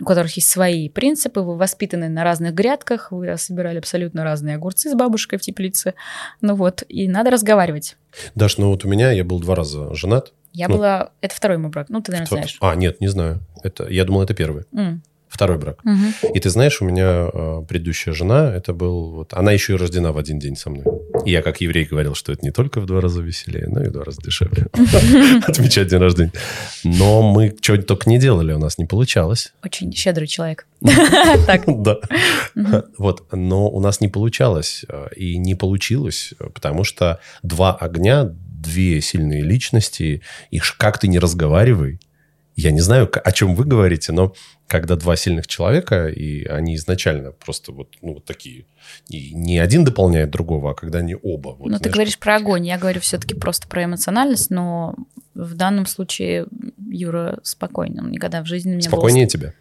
у которых есть свои принципы, вы воспитаны на разных грядках, вы собирали абсолютно разные огурцы с бабушкой в теплице, ну вот, и надо разговаривать. Даш, ну вот у меня, я был два раза женат. Я Ну. была... Это второй мой брак, ну, ты, наверное, Тво- знаешь. А, нет, не знаю. Это, я думал, это первый. М, Второй брак. мгм. И ты знаешь, у меня э, предыдущая жена, это был... Вот, она еще и рождена в один день со мной. И я, как еврей, говорил, что это не только в два раза веселее, но и в два раза дешевле. Отмечать день рождения. Но мы что только не делали, у нас не получалось. Очень щедрый человек. Так. Да. Вот, но у нас не получалось. э, И не получилось, э, потому что два огня, две сильные личности, их как ты не разговаривай. Я не знаю, о чем вы говорите, но когда два сильных человека, и они изначально просто вот, ну, вот такие, и не один дополняет другого, а когда они оба. Вот, ну, ты знаешь, говоришь про огонь, я говорю все-таки просто про эмоциональность, но в данном случае Юра спокойный. Он никогда в жизни меня Спокойнее голос... тебя.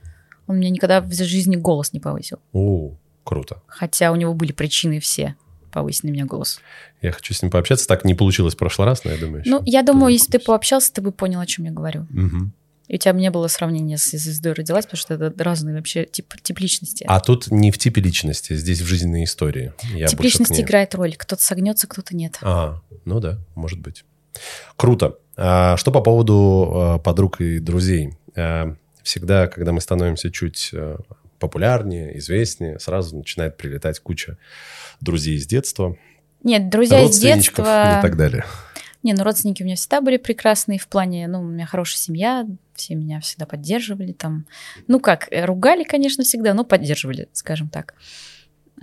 Он мне никогда в жизни голос не повысил. О, круто. Хотя у него были причины все повысить на меня голос. Я хочу с ним пообщаться. Так не получилось в прошлый раз, но я думаю... Ну, я думаю, если ты пообщался, ты бы понял, о чем я говорю. Мгм. И у тебя не было сравнения с звездой родилась, потому что это разные вообще тип, тип личности. А тут не в типе личности, здесь в жизненной истории. Я тип личности играет роль. Кто-то согнется, кто-то нет. А, ну да, может быть. Круто. А что по поводу э, подруг и друзей? Э, Всегда, когда мы становимся чуть э, популярнее, известнее, сразу начинает прилетать куча друзей из детства, Нет, друзья из детства... и так далее. Не, ну родственники у меня всегда были прекрасные в плане, ну, у меня хорошая семья, все меня всегда поддерживали там. Ну как, э, ругали, конечно, всегда, но поддерживали, скажем так.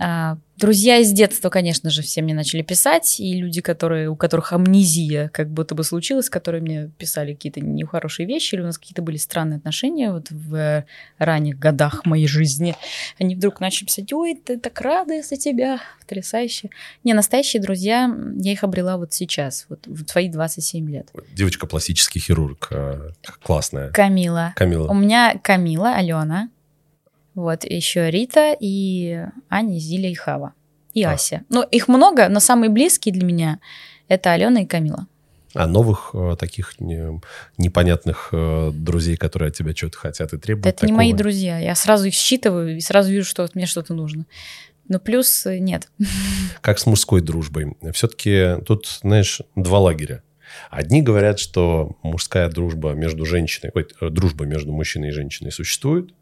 А, друзья из детства, конечно же, все мне начали писать, и люди, которые, у которых амнезия как будто бы случилась, которые мне писали какие-то нехорошие вещи, или у нас какие-то были странные отношения вот в ранних годах моей жизни, они вдруг начали писать, ой, ты так рада за тебя, потрясающе. Не, настоящие друзья, я их обрела вот сейчас, вот в твои 27 лет. Девочка пластический хирург, э, классная. Камила. У Камила. меня Камила, Алена, вот, еще Рита и Аня, Зиля и Хава. И А. Ася. Ну, их много, но самые близкие для меня это Алена и Камила. А новых э, таких не- непонятных э, друзей, которые от тебя что-то хотят и требуют. Да это не такого? мои друзья. Я сразу их считываю и сразу вижу, что вот мне что-то нужно. Но плюс э, нет. как с мужской дружбой. Все-таки тут, знаешь, два лагеря. Одни говорят, что мужская дружба между женщиной, ой, дружба между мужчиной и женщиной существует,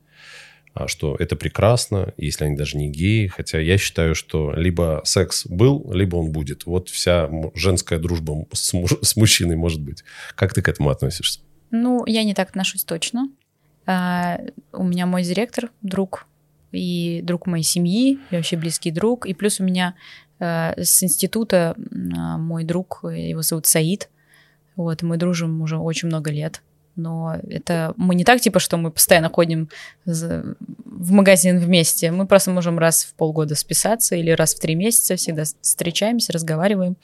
что это прекрасно, если они даже не геи. Хотя я считаю, что либо секс был, либо он будет. Вот вся женская дружба с, муж- с мужчиной может быть. Как ты к этому относишься? Ну, я не так отношусь точно. А, у меня мой директор, друг, и друг моей семьи, и вообще близкий друг. И плюс у меня а, с института а, мой друг, его зовут Саид. Вот, мы дружим уже очень много лет. Но это мы не так, типа, что мы постоянно ходим в магазин вместе. Мы просто можем раз в полгода списаться или раз в три месяца всегда встречаемся, разговариваем.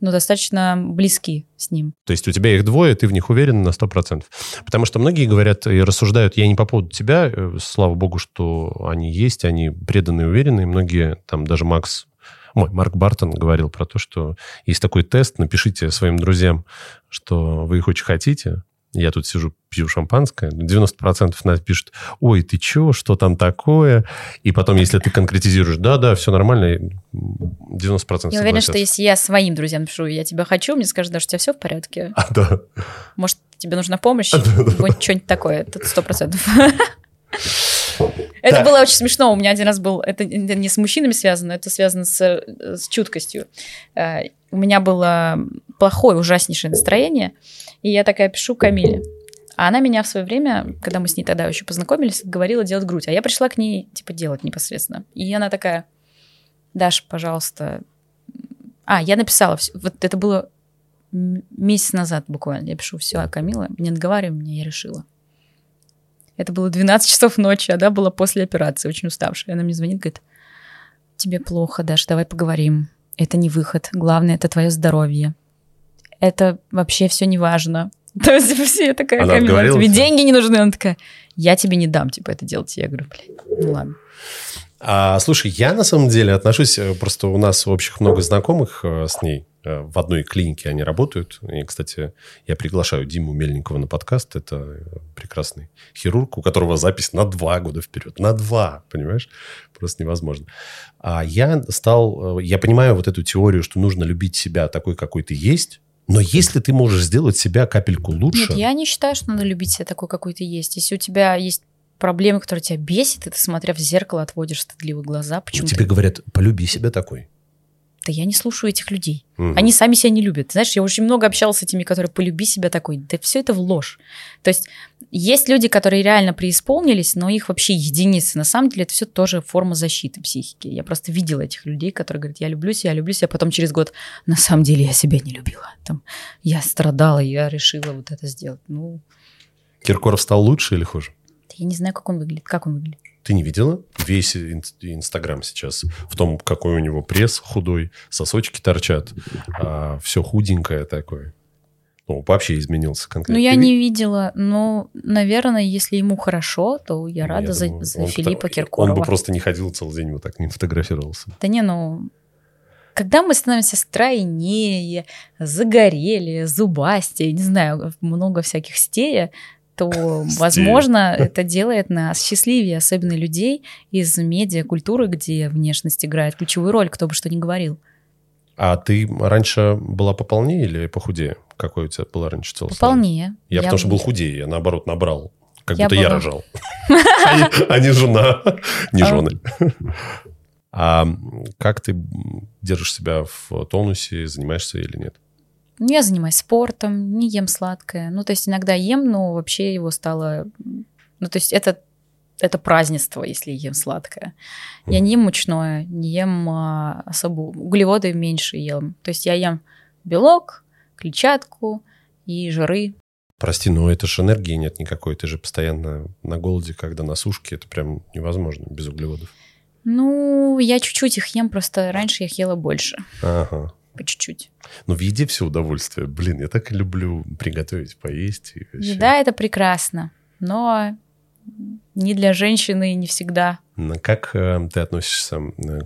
Но достаточно близки с ним. То есть у тебя их двое, ты в них уверен на 100%. Потому что многие говорят и рассуждают, я не по поводу тебя, э, слава богу, что они есть, они преданные, уверенные. Многие, там даже Макс, мой, Марк Бартон говорил про то, что есть такой тест, напишите своим друзьям, что вы их очень хотите. Я тут сижу, пью шампанское, 90% напишут, ой, ты чё, что там такое? И потом, если ты конкретизируешь, да-да, все нормально, 90% Я уверена, что согласятся. если я своим друзьям пишу, я тебя хочу, мне скажут, даже у тебя все в порядке. А, да. Может, тебе нужна помощь? Вот что-нибудь такое. Это сто процентов. Это Так. было очень смешно. У меня один раз был... Это не с мужчинами связано, это связано с, с чуткостью. Э, У меня было плохое, ужаснейшее настроение, и я такая пишу Камиле. А она меня в свое время, когда мы с ней тогда еще познакомились, говорила делать грудь. А я пришла к ней, типа, делать непосредственно. И она такая, Даш, пожалуйста. А, я написала, вот это было месяц назад буквально. Я пишу, все, Камила, не отговаривай меня, я решила. Это было 12 часов ночи, а да, было после операции, очень уставшая. Она мне звонит, говорит, тебе плохо, Даш, давай поговорим. Это не выход, главное, это твое здоровье. Это вообще все не важно. То есть все я такая, Она отговорила тебе деньги не нужны. Она такая, я тебе не дам, типа, это делать. Я говорю, блядь, ну ладно. А, слушай, я на самом деле отношусь, э, просто у нас общих много знакомых э, с ней. Э, В одной клинике они работают. И, кстати, я приглашаю Диму Мельникова на подкаст. Это прекрасный хирург, у которого запись на два года вперед. На два, понимаешь? Просто невозможно. А я стал... Я понимаю вот эту теорию, что нужно любить себя такой, какой ты есть. Но если ты можешь сделать себя капельку лучше... Нет, я не считаю, что надо любить себя такой, какой ты есть. Если у тебя есть проблемы, которые тебя бесит, и ты, смотря в зеркало, отводишь стыдливые глаза, почему Тебе говорят, полюби себя такой. Да я не слушаю этих людей. Мгм. Они сами себя не любят. Знаешь, я очень много общалась с этими, которые полюби себя такой. Да все это в ложь. То есть есть люди, которые реально преисполнились, но их вообще единицы. На самом деле это все тоже форма защиты психики. Я просто видела этих людей, которые говорят, я люблю себя, я люблю себя. Потом через год, на самом деле я себя не любила. Там, я страдала, я решила вот это сделать. Ну, Киркоров стал лучше или хуже? я не знаю, как он выглядит. Как он выглядит? Ты не видела? Весь ин- Инстаграм сейчас в том, какой у него пресс худой, сосочки торчат, все худенькое такое. Ну, вообще изменился конкретно. Ну, я Ты не ви- видела, но, наверное, если ему хорошо, то я рада Я за, думаю, за он Филиппа Киркорова. Он бы просто не ходил целый день, вот так не фотографировался. Да не, ну, когда мы становимся стройнее, загорели, зубастее, не знаю, много всяких стея, то, возможно, это делает нас счастливее, особенно людей из медиакультуры, где внешность играет ключевую роль, кто бы что ни говорил. А ты раньше была пополнее или похудее? Какой у тебя была раньше телосложение? Вполне. Я, потому что был худее, я наоборот набрал. Как Я будто я была- рожал. А не- А не жена. Не А. жены. А как ты держишь себя в тонусе, занимаешься или нет? Я занимаюсь спортом, не ем сладкое. Ну, то есть иногда ем, но вообще его стало... Ну, то есть это, это празднество, если ем сладкое. Я не ем мучное, не ем а, особо... Углеводы меньше ем. То есть я ем белок, клетчатку и жиры. Прости, но это же энергии нет никакой. Ты же постоянно на голоде, когда на сушке. Это прям невозможно без углеводов. Ну, я чуть-чуть их ем, просто раньше я их ела больше. Ага. По чуть-чуть. Ну, в еде все удовольствие. Блин, я так и люблю приготовить, поесть. И вообще. Еда — это прекрасно, но не для женщины не всегда. Ну, Как э, ты относишься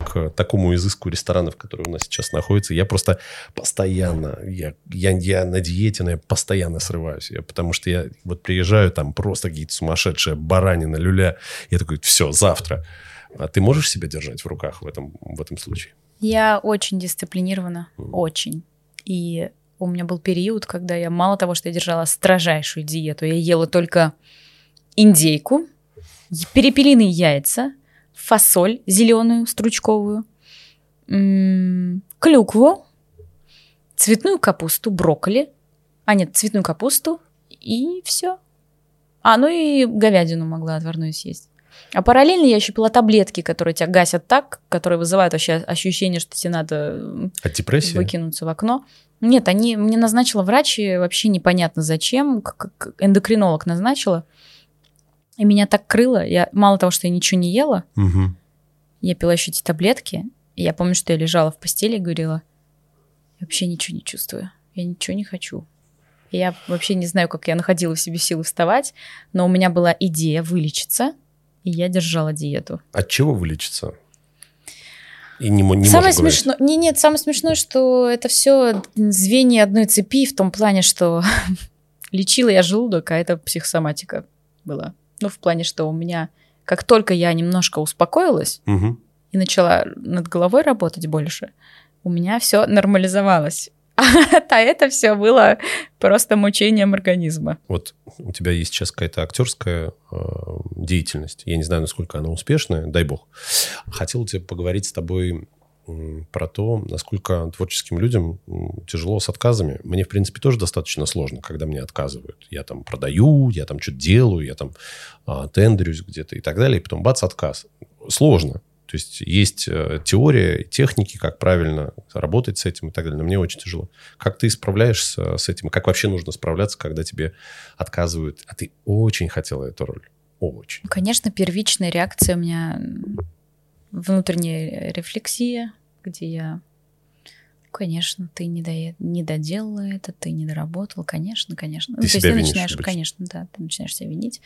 к такому изыску ресторанов, которые у нас сейчас находятся? Я просто постоянно, я, я, я на диете, но я постоянно срываюсь. Я, потому что я вот приезжаю, там просто какие-то сумасшедшие баранина, люля. Я такой, все, завтра. А ты можешь себя держать в руках в этом, в этом случае? Я очень дисциплинирована, очень. И у меня был период, когда я мало того, что я держала строжайшую диету, я ела только индейку, перепелиные яйца, фасоль зеленую, стручковую, клюкву, цветную капусту, брокколи, а нет, цветную капусту и все. А, ну и говядину могла отварную съесть. А параллельно я еще пила таблетки, которые тебя гасят так, которые вызывают вообще ощущение, что тебе надо м, От депрессии? выкинуться в окно. Нет, они мне назначила врач, и вообще непонятно зачем, как эндокринолог назначила. И меня так крыло. Я мало того, что я ничего не ела, Мгм. я пила еще эти таблетки. И я помню, что я лежала в постели и говорила, я вообще ничего не чувствую, я ничего не хочу. Я вообще не знаю, как я находила в себе силы вставать, но у меня была идея вылечиться, и я держала диету. От чего вылечиться? И не, не самое смешное, не, нет, самое смешное, что это все звенья одной цепи в том плане, что лечила я желудок, а это психосоматика была. Ну, в плане, что у меня, как только я немножко успокоилась Мгм. и начала над головой работать больше, у меня все нормализовалось. А это все было просто мучением организма. Вот у тебя есть сейчас какая-то актерская э, деятельность. Я не знаю, насколько она успешная, дай бог. Хотел тебе поговорить с тобой про то, насколько творческим людям тяжело с отказами. Мне, в принципе, тоже достаточно сложно, когда мне отказывают. Я там продаю, я там что-то делаю, я там а, тендерюсь где-то и так далее, и потом бац, отказ. Сложно. То есть есть э, теория, техники, как правильно работать с этим и так далее. Но мне очень тяжело. Как ты справляешься с этим? Как вообще нужно справляться, когда тебе отказывают? А ты очень хотела эту роль. Очень. Ну, Конечно, первичная реакция у меня внутренняя рефлексия, где я, конечно, ты не, до... не доделала это, ты не доработал, конечно, конечно. Ты ну, то есть себя ты винишь начинаешь, обычно. конечно, да, ты начинаешь себя винить,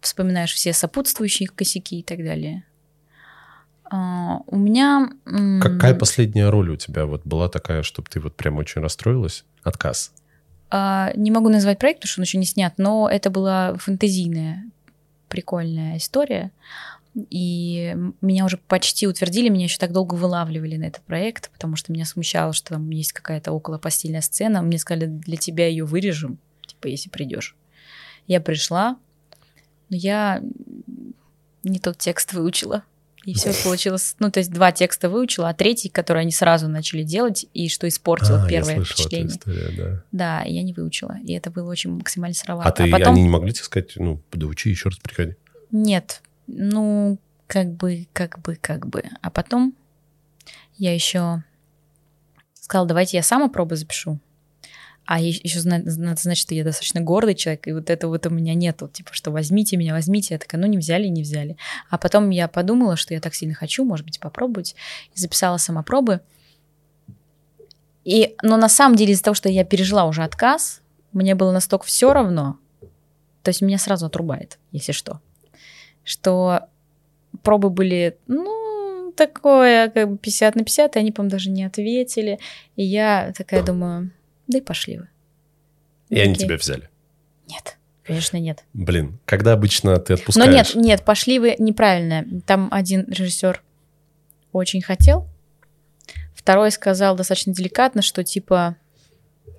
вспоминаешь все сопутствующие косяки и так далее. А, у меня... Какая последняя роль у тебя вот была такая, чтобы ты вот прям очень расстроилась? Отказ. А, не могу назвать проект, потому что он еще не снят, но это была фэнтезийная, прикольная история. И меня уже почти утвердили, меня еще так долго вылавливали на этот проект, потому что меня смущало, что там есть какая-то около постельная сцена. Мне сказали, для тебя ее вырежем, типа, если придешь. Я пришла, но я не тот текст выучила. И все получилось. Ну, то есть два текста выучила, а третий, который они сразу начали делать, и что испортило А, я первое эту впечатление. историю, да. Да, я не выучила. И это было очень максимально сыровато. А ты, потом... они не могли тебе сказать, ну, доучи, еще раз приходи? Нет. Ну, как бы, как бы, как бы. А потом я еще сказала, давайте я сама пробы запишу. А еще надо знать, что я достаточно гордый человек, и вот этого вот у меня нету, типа, что возьмите меня, возьмите. Я такая, ну не взяли, не взяли. А потом я подумала, что я так сильно хочу, может быть, попробовать, и записала сама пробы. И, но на самом деле из-за того, что я пережила уже отказ, мне было настолько все равно, то есть меня сразу отрубает, если что, что пробы были, ну, такое, как бы 50 на 50, и они, по-моему, даже не ответили. И я такая думаю, да и пошли вы. И они тебя взяли. Нет, конечно, нет. Блин, когда обычно ты Но отпускаешь? нет, нет, пошли вы неправильно. Там один режиссер очень хотел, второй сказал достаточно деликатно, что типа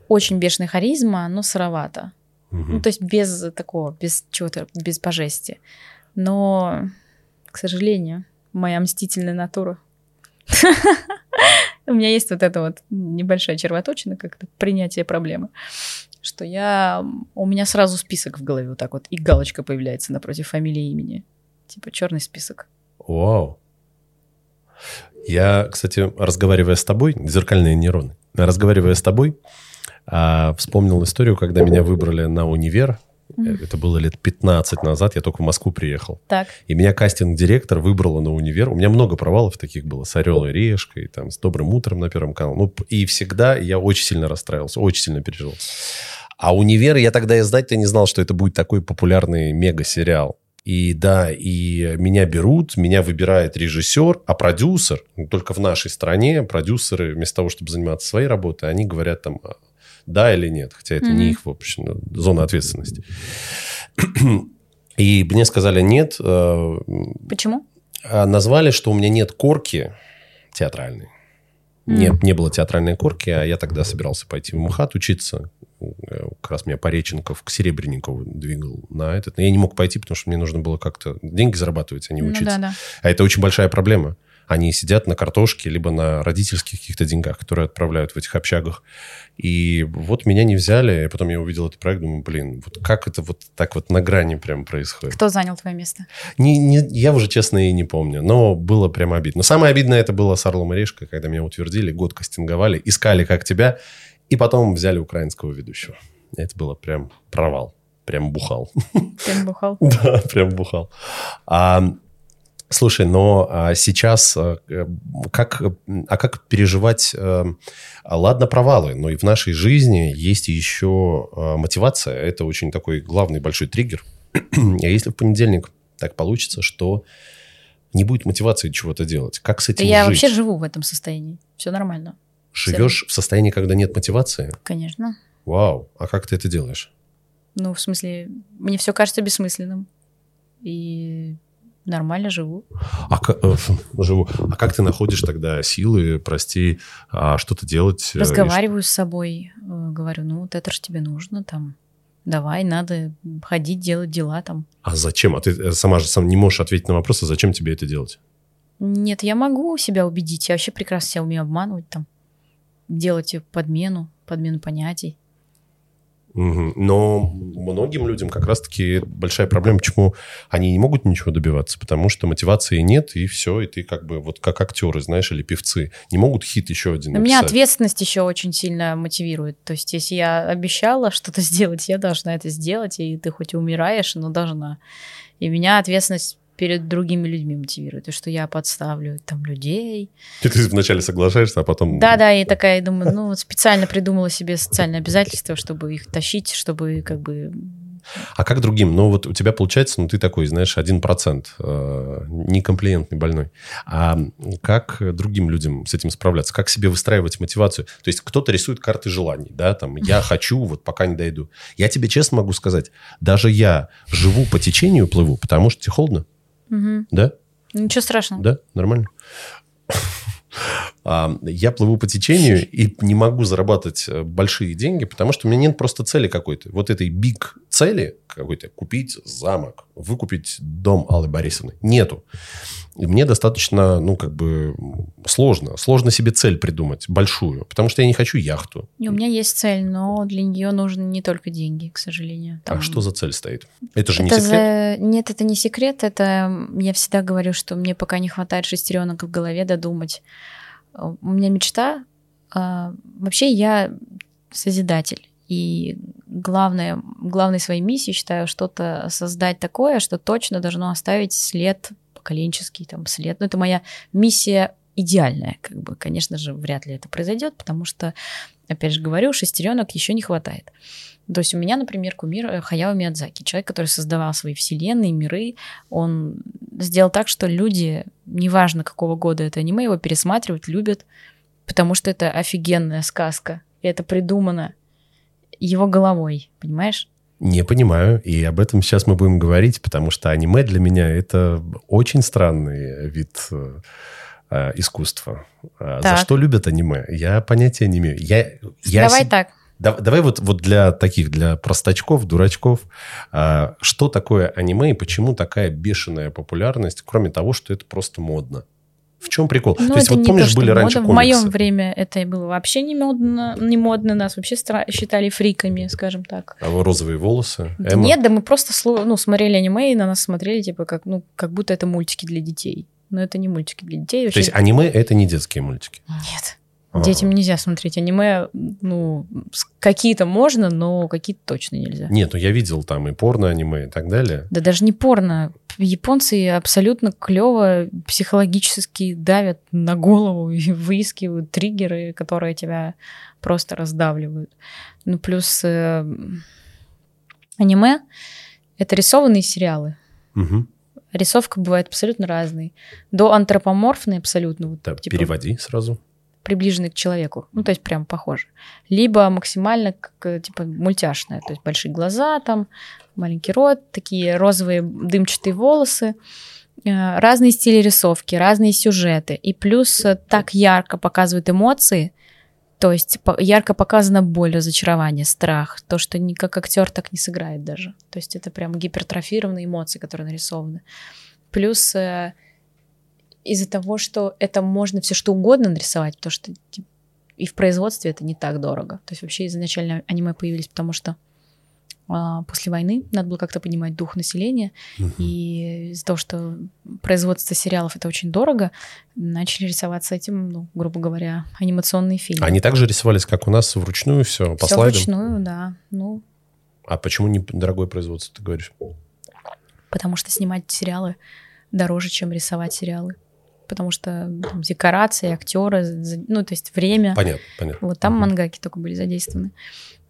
очень бешеная харизма, но сыровато. Мгм. Ну, то есть без такого, без чего-то, без по жести. Но, к сожалению, моя мстительная натура. У меня есть вот эта вот небольшая червоточина, как это принятие проблемы, что я... У меня сразу список в голове вот так вот, и галочка появляется напротив фамилии и имени. Типа черный список. Вау. Я, кстати, разговаривая с тобой, зеркальные нейроны, разговаривая с тобой, а, вспомнил историю, когда меня выбрали на универ. Мгм. Это было лет 15 назад, я только в Москву приехал. Так. И меня кастинг-директор выбрала на универ. У меня много провалов таких было с «Орел и решкой», там, с «Добрым утром» на Первом канале. Ну, и всегда я очень сильно расстраивался, очень сильно переживал. А универ, я тогда и знать-то не знал, что это будет такой популярный мега-сериал. И да, и меня берут, меня выбирает режиссер, а продюсер, ну, только в нашей стране продюсеры вместо того, чтобы заниматься своей работой, они говорят там а, да или нет, хотя это не Мгм. их, в общем, зона ответственности. И мне сказали нет, э, Почему? а назвали, что у меня нет корки театральной. М. Нет, не было театральной корки, а я тогда собирался пойти в МХАТ учиться. Как раз меня Пореченков к Серебренникову двигал на этот. Но я не мог пойти, потому что мне нужно было как-то деньги зарабатывать, а не Ну учиться. да, да. А это очень большая проблема. Они сидят на картошке, либо на родительских каких-то деньгах, которые отправляют в этих общагах. И вот меня не взяли, и потом я увидел этот проект, думаю, блин, вот как это вот так вот на грани прям происходит. Кто занял твое место? Не, не, я уже, честно, и не помню. Но было прям обидно. Но самое обидное это было с Орлом и Решкой, когда меня утвердили, год кастинговали, искали как тебя, и потом взяли украинского ведущего. Это было прям провал. Прям бухал. Ты бухал? Да, прям бухал. А, слушай, но а, сейчас а, э, как, а как переживать, э, а, ладно, провалы, но и в нашей жизни есть еще а, мотивация. Это очень такой главный большой триггер. А если в понедельник так получится, что не будет мотивации чего-то делать, как с Да этим я жить? вообще живу в этом состоянии. Все нормально. Живешь в состоянии, когда нет мотивации? Конечно. Вау, а как ты это делаешь? Ну, в смысле, мне все кажется бессмысленным. И нормально живу. А, э, живу. а как ты находишь тогда силы, прости, а, что-то делать? э, Разговариваю с собой, э, говорю, ну вот это же тебе нужно, там, давай, надо ходить, делать дела там. А зачем? А ты сама же сам не можешь ответить на вопрос, а зачем тебе это делать? Нет, я могу себя убедить. Я вообще прекрасно себя умею обманывать там. Делать подмену, подмену понятий. Но многим людям как раз-таки большая проблема, почему они не могут ничего добиваться, потому что мотивации нет, и все, и ты как бы вот как актеры, знаешь, или певцы, не могут хит еще один Но меня написать. ответственность еще очень сильно мотивирует. То есть, если я обещала что-то сделать, я должна это сделать, и ты хоть и умираешь, но должна. И меня ответственность перед другими людьми мотивирует, и что я подставлю там людей. И ты вначале соглашаешься, а потом... Да-да, и такая, думаю, ну, вот специально придумала себе социальные обязательства, чтобы их тащить, чтобы как бы... А как другим? Ну, вот у тебя получается, ну, ты такой, знаешь, один процент, э, некомплиентный больной. А как другим людям с этим справляться? Как себе выстраивать мотивацию? То есть кто-то рисует карты желаний, да, там, я хочу, вот пока не дойду. Я тебе честно могу сказать, даже я живу по течению, плыву, потому что тебе холодно, Мгм. да? Ничего страшного. Да, нормально. А, Я плыву по течению и не могу зарабатывать э, большие деньги, потому что у меня нет просто цели какой-то. Вот этой биг цели какой-то купить замок, выкупить дом Аллы Борисовны. Нету. И мне достаточно, ну, как бы сложно. Сложно себе цель придумать, большую. Потому что я не хочу яхту. И у меня есть цель, но для нее нужны не только деньги, к сожалению. А Там- что за цель стоит? Это же не Это секрет. за- Нет, это не секрет. Это я всегда говорю, что мне пока не хватает шестеренок в голове додумать. У меня мечта. а, Вообще я созидатель. И главное, главной своей миссией считаю что-то создать такое, что точно должно оставить след поколенческий там след. Ну, это моя миссия идеальная, как бы, конечно же, вряд ли это произойдет, потому что, опять же говорю, шестеренок еще не хватает. То есть у меня, например, кумир э, Хаяо Миядзаки, человек, который создавал свои вселенные, миры, он сделал так, что люди, неважно какого года это аниме, его пересматривают, любят, потому что это офигенная сказка, и это придумано его головой, понимаешь? Не понимаю, и об этом сейчас мы будем говорить, потому что аниме для меня это очень странный вид э, э, искусства. А За Так. что любят аниме? Я понятия не имею. Я, я Давай се- так. Да- давай вот, вот для таких, для простачков, дурачков, а, что такое аниме и почему такая бешеная популярность, кроме того, что это просто модно? В чем прикол? Ну, То есть вот помнишь, то, были раньше мода. В моем время это было вообще не модно, не модно, нас вообще стра- считали фриками, скажем так. А вот розовые волосы? Да Эмо? нет, да мы просто ну, смотрели аниме и на нас смотрели, типа, как, ну, как будто это мультики для детей. Но это не мультики для детей. То Вообще... есть аниме это не детские мультики? Нет. Ага. Детям нельзя смотреть аниме. Ну, какие-то можно, но какие-то точно нельзя. Нет, ну я видел там и порно-аниме и так далее. Да даже не порно. Японцы абсолютно клево психологически давят на голову и выискивают триггеры, которые тебя просто раздавливают. Ну, плюс э, аниме — это рисованные сериалы. Мгм. Рисовка бывает абсолютно разной. До антропоморфной абсолютно. Вот, Да, типа, переводи сразу. Приближенный к человеку. Ну, то есть прям похоже. Либо максимально как, типа мультяшная. То есть большие глаза там, маленький рот, такие розовые дымчатые волосы. Э, Разные стили рисовки, разные сюжеты. И плюс э, так ярко показывают эмоции, то есть по- ярко показана боль, разочарование, страх. То, что ни как актер так не сыграет даже. То есть это прям гипертрофированные эмоции, которые нарисованы. Плюс э, из-за того, что это можно все что угодно нарисовать, потому что и в производстве это не так дорого. То есть вообще изначально аниме появились, потому что а, после войны надо было как-то поднимать дух населения, и из-за того, что производство сериалов это очень дорого, начали рисоваться этим, ну, грубо говоря, анимационные фильмы. Они также рисовались, как у нас, вручную все, по Все слайдам? вручную, да. Ну, А почему не дорогое производство, ты говоришь? потому что снимать сериалы дороже, чем рисовать сериалы. Потому что там, декорации, актеры, ну, то есть время. Понятно, понятно. Вот там Мгм. мангаки только были задействованы.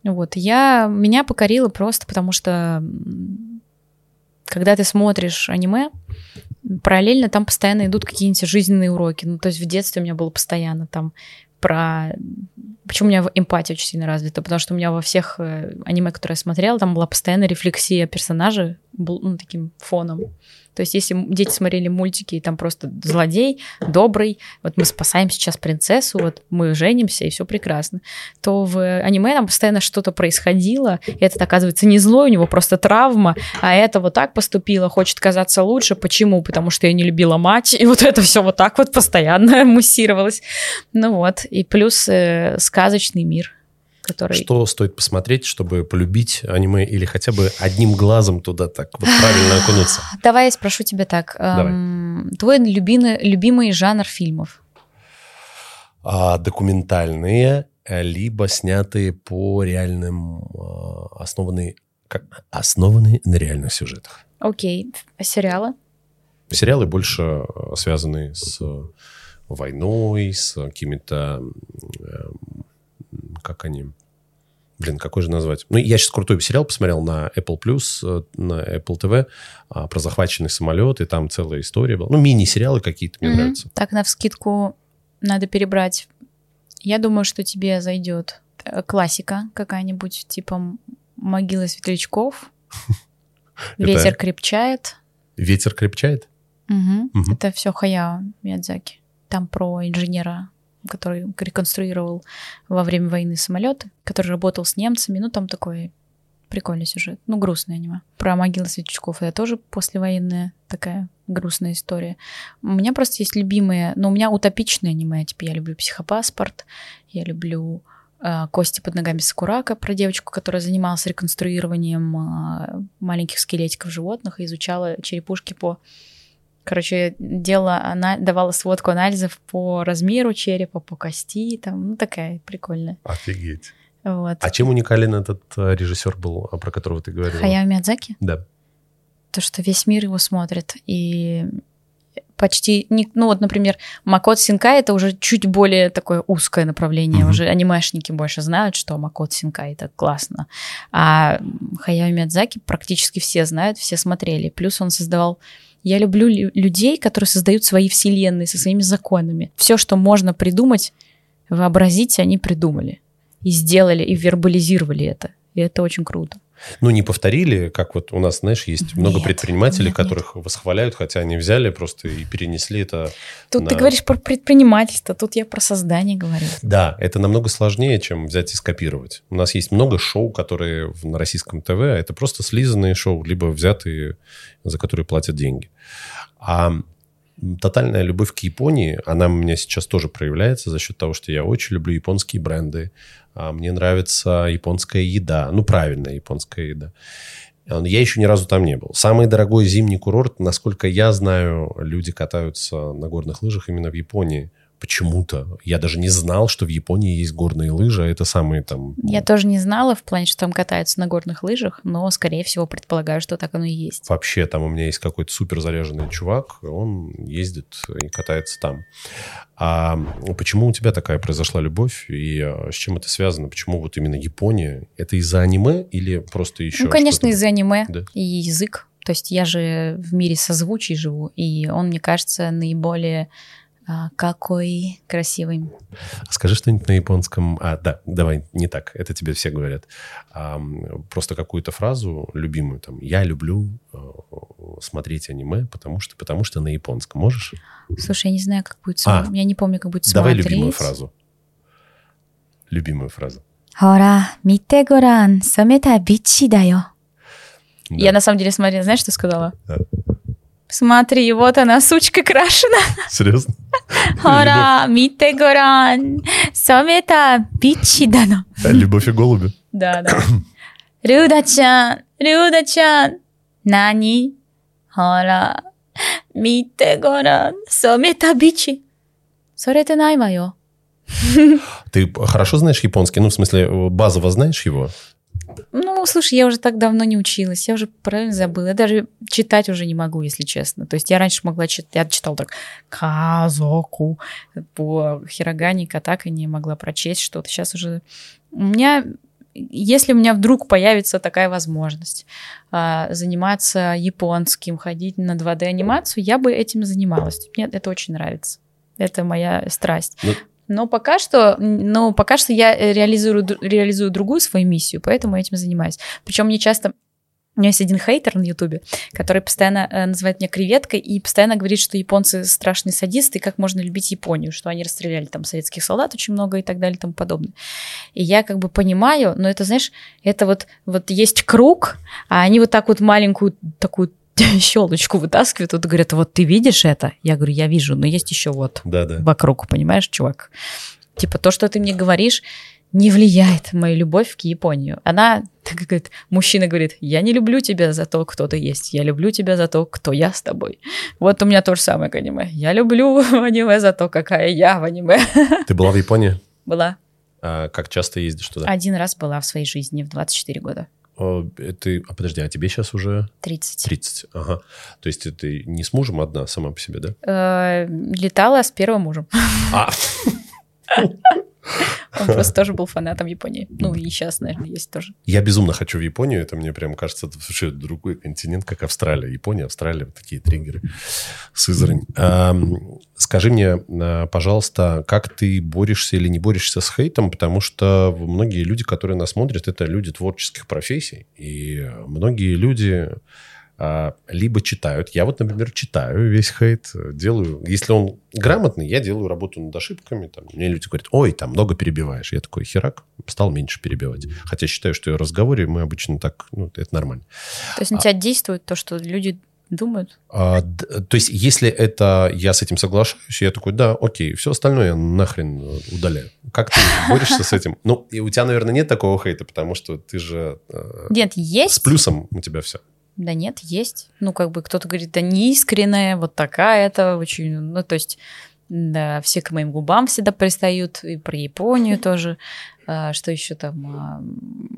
Вот, я, меня покорило просто потому, что когда ты смотришь аниме, параллельно там постоянно идут какие-нибудь жизненные уроки. Ну, то есть в детстве у меня было постоянно там про... Почему у меня эмпатия очень сильно развита? Потому что у меня во всех э, аниме, которые я смотрела, там была постоянно рефлексия персонажа, ну, таким фоном. То есть если дети смотрели мультики, и там просто злодей, добрый, вот мы спасаем сейчас принцессу, вот мы женимся, и все прекрасно, то в аниме там постоянно что-то происходило, и этот, оказывается, не злой, у него просто травма, а это вот так поступила, хочет казаться лучше. Почему? Потому что я не любила мать, и вот это все вот так вот постоянно муссировалось. Ну вот, и плюс э, сказочный мир, который... Что стоит посмотреть, чтобы полюбить аниме или хотя бы одним глазом туда так вот правильно окунуться? Давай я спрошу тебя так. эм, твой любимый, любимый жанр фильмов? А, документальные, э, либо снятые по реальным, а, основанные, как, основанные на реальных сюжетах. Окей. А сериалы? Сериалы больше э, связаны с войной, с какими-то... Как они... Блин, какой же назвать? Ну, я сейчас крутой сериал посмотрел на Apple Plus, э, на Apple TV а, про захваченный самолет, и там целая история была. Ну, мини-сериалы какие-то мне Мгм. нравятся. Так, на вскидку надо перебрать. Я думаю, что тебе зайдет э, классика какая-нибудь, типа «Могила светлячков», «Ветер крепчает». Ветер крепчает? Это все Хаяо Миядзаки. Там про инженера, который реконструировал во время войны самолет, который работал с немцами. Ну, там такой прикольный сюжет. Ну, грустное аниме. Про могилы светлячков это тоже послевоенная такая грустная история. У меня просто есть любимые, но у меня утопичные аниме. Типа я люблю «Психопаспорт», я люблю э, «Кости под ногами Сакурака» про девочку, которая занималась реконструированием э, маленьких скелетиков животных и изучала черепушки по Короче, делала, она давала сводку анализов по размеру черепа, по кости, там, ну, такая прикольная. Офигеть. Вот. А чем уникален этот э, режиссер был, про которого ты говорила? Хаяо Миядзаки? Да. То, что весь мир его смотрит, и почти, не, ну вот, например, Макот Синкай это уже чуть более такое узкое направление, Мгм. уже анимешники больше знают, что Макот Синкай это классно, а Хаяо Миядзаки практически все знают, все смотрели, плюс он создавал я люблю лю- людей, которые создают свои вселенные со своими законами. Все, что можно придумать, вообразить, они придумали. И сделали, и вербализировали это. И это очень круто. Ну, не повторили, как вот у нас, знаешь, есть много Нет, предпринимателей, нет, нет. которых восхваляют, хотя они взяли просто и перенесли это. Тут ты на- говоришь про предпринимательство, тут я про создание говорю. Да, это намного сложнее, чем взять и скопировать. У нас есть много шоу, которые на российском ТВ, а это просто слизанные шоу, либо взятые, за которые платят деньги. А тотальная любовь к Японии, она у меня сейчас тоже проявляется за счет того, что я очень люблю японские бренды. А Мне нравится японская еда, ну, правильная японская еда. А, Я еще ни разу там не был. Самый дорогой зимний курорт, насколько я знаю, люди катаются на горных лыжах именно в Японии. Почему-то. Я даже не знал, что в Японии есть горные лыжи, а это самые там... Я тоже не знала в плане, что там катаются на горных лыжах, но, скорее всего, предполагаю, что так оно и есть. Вообще, там у меня есть какой-то супер заряженный чувак, он ездит и катается там. А почему у тебя такая произошла любовь и а, с чем это связано? Почему вот именно Япония? Это из-за аниме или просто еще? ну, конечно, из-за аниме Да. и язык. То есть я же в мире созвучий живу, и он, мне кажется, наиболее а, какой красивый. Скажи что-нибудь на японском. А, да, давай, не так. Это тебе все говорят. А, просто какую-то фразу любимую. Там, я люблю э, смотреть аниме, потому что, потому что на японском. Можешь? Слушай, я не знаю, как будет... А, см- я не помню, как будет Давай смотреть. любимую фразу. Любимую фразу. Хора, мите горан, самета бичи дайо. Да. Я на самом деле смотрела, знаешь, что сказала? Да. Смотри, вот она, сучка крашена. Серьезно? Ора, мите горан, сомета пичи дано. А, любовь и голуби. Да, да. Рюдачан, Рюдачан, Рюда-чан, нани, ора, мите горан, сомета бичи. Сорете найва, Ты хорошо знаешь японский? Ну, в смысле, базово знаешь его? Ну, слушай, я уже так давно не училась, я уже правильно забыла. Я даже читать уже не могу, если честно. То есть я раньше могла читать, я читала так казоку по хирогане, так и не могла прочесть что-то. Сейчас уже у меня, если у меня вдруг появится такая возможность а, заниматься японским, ходить на 2D-анимацию, я бы этим занималась. Мне это очень нравится. Это моя страсть. Ну- Но пока что, но пока что я э, реализую, реализую другую свою миссию, поэтому этим занимаюсь. Причем мне часто У меня есть один хейтер на Ютубе, который постоянно э, называет меня креветкой и постоянно говорит, что японцы страшные садисты, и как можно любить Японию, что они расстреляли там советских солдат очень много и так далее и тому подобное. И я как бы понимаю, но это, знаешь, это вот, вот есть круг, а они вот так вот маленькую такую щелочку вытаскивают, вот говорят, вот ты видишь это? Я говорю, я вижу, но есть еще вот Да-да. вокруг, понимаешь, чувак? Типа то, что ты мне говоришь, не влияет мою любовь к Японии. Она, так говорит, мужчина говорит, я не люблю тебя за то, кто ты есть, я люблю тебя за то, кто я с тобой. Вот у меня то же самое к аниме. Я люблю аниме за то, какая я в аниме. Ты была в Японии? Была. А как часто ездишь туда? Один раз была в своей жизни в 24 года. О, э, ты, а подожди, а тебе сейчас уже 30. 30? Ага. То есть ты не с мужем одна сама по себе, да? Э, Летала с первым мужем. А, Он просто тоже был фанатом Японии. Ну и сейчас, наверное, есть тоже. я безумно хочу в Японию. Это мне прям кажется, это вообще другой континент, как Австралия. Япония, Австралия, вот такие триггеры. Сызрань. Ам, Скажи мне, а, пожалуйста, как ты борешься или не борешься с хейтом? Потому что многие люди, которые нас смотрят, это люди творческих профессий. И многие люди а, либо читают. Я вот, например, читаю весь хейт, делаю. Если он грамотный, я делаю работу над ошибками. Там, мне люди говорят, ой, там много перебиваешь. Я такой, херак, стал меньше перебивать. Хотя считаю, что в разговоре мы обычно так, ну, это нормально. То есть на тебя действует то, что люди думают? А, то есть, если это я с этим соглашаюсь, я такой, да, окей, все остальное я нахрен э, удаляю. Как ты борешься с этим? Ну, и у тебя, наверное, нет такого хейта, потому что ты же э, Нет, есть. с плюсом у тебя все. Да нет, есть. Ну, как бы кто-то говорит, да не искренняя, вот такая-то, очень, ну, то есть, да, все к моим губам всегда пристают, и про Японию тоже. А, что еще там? А,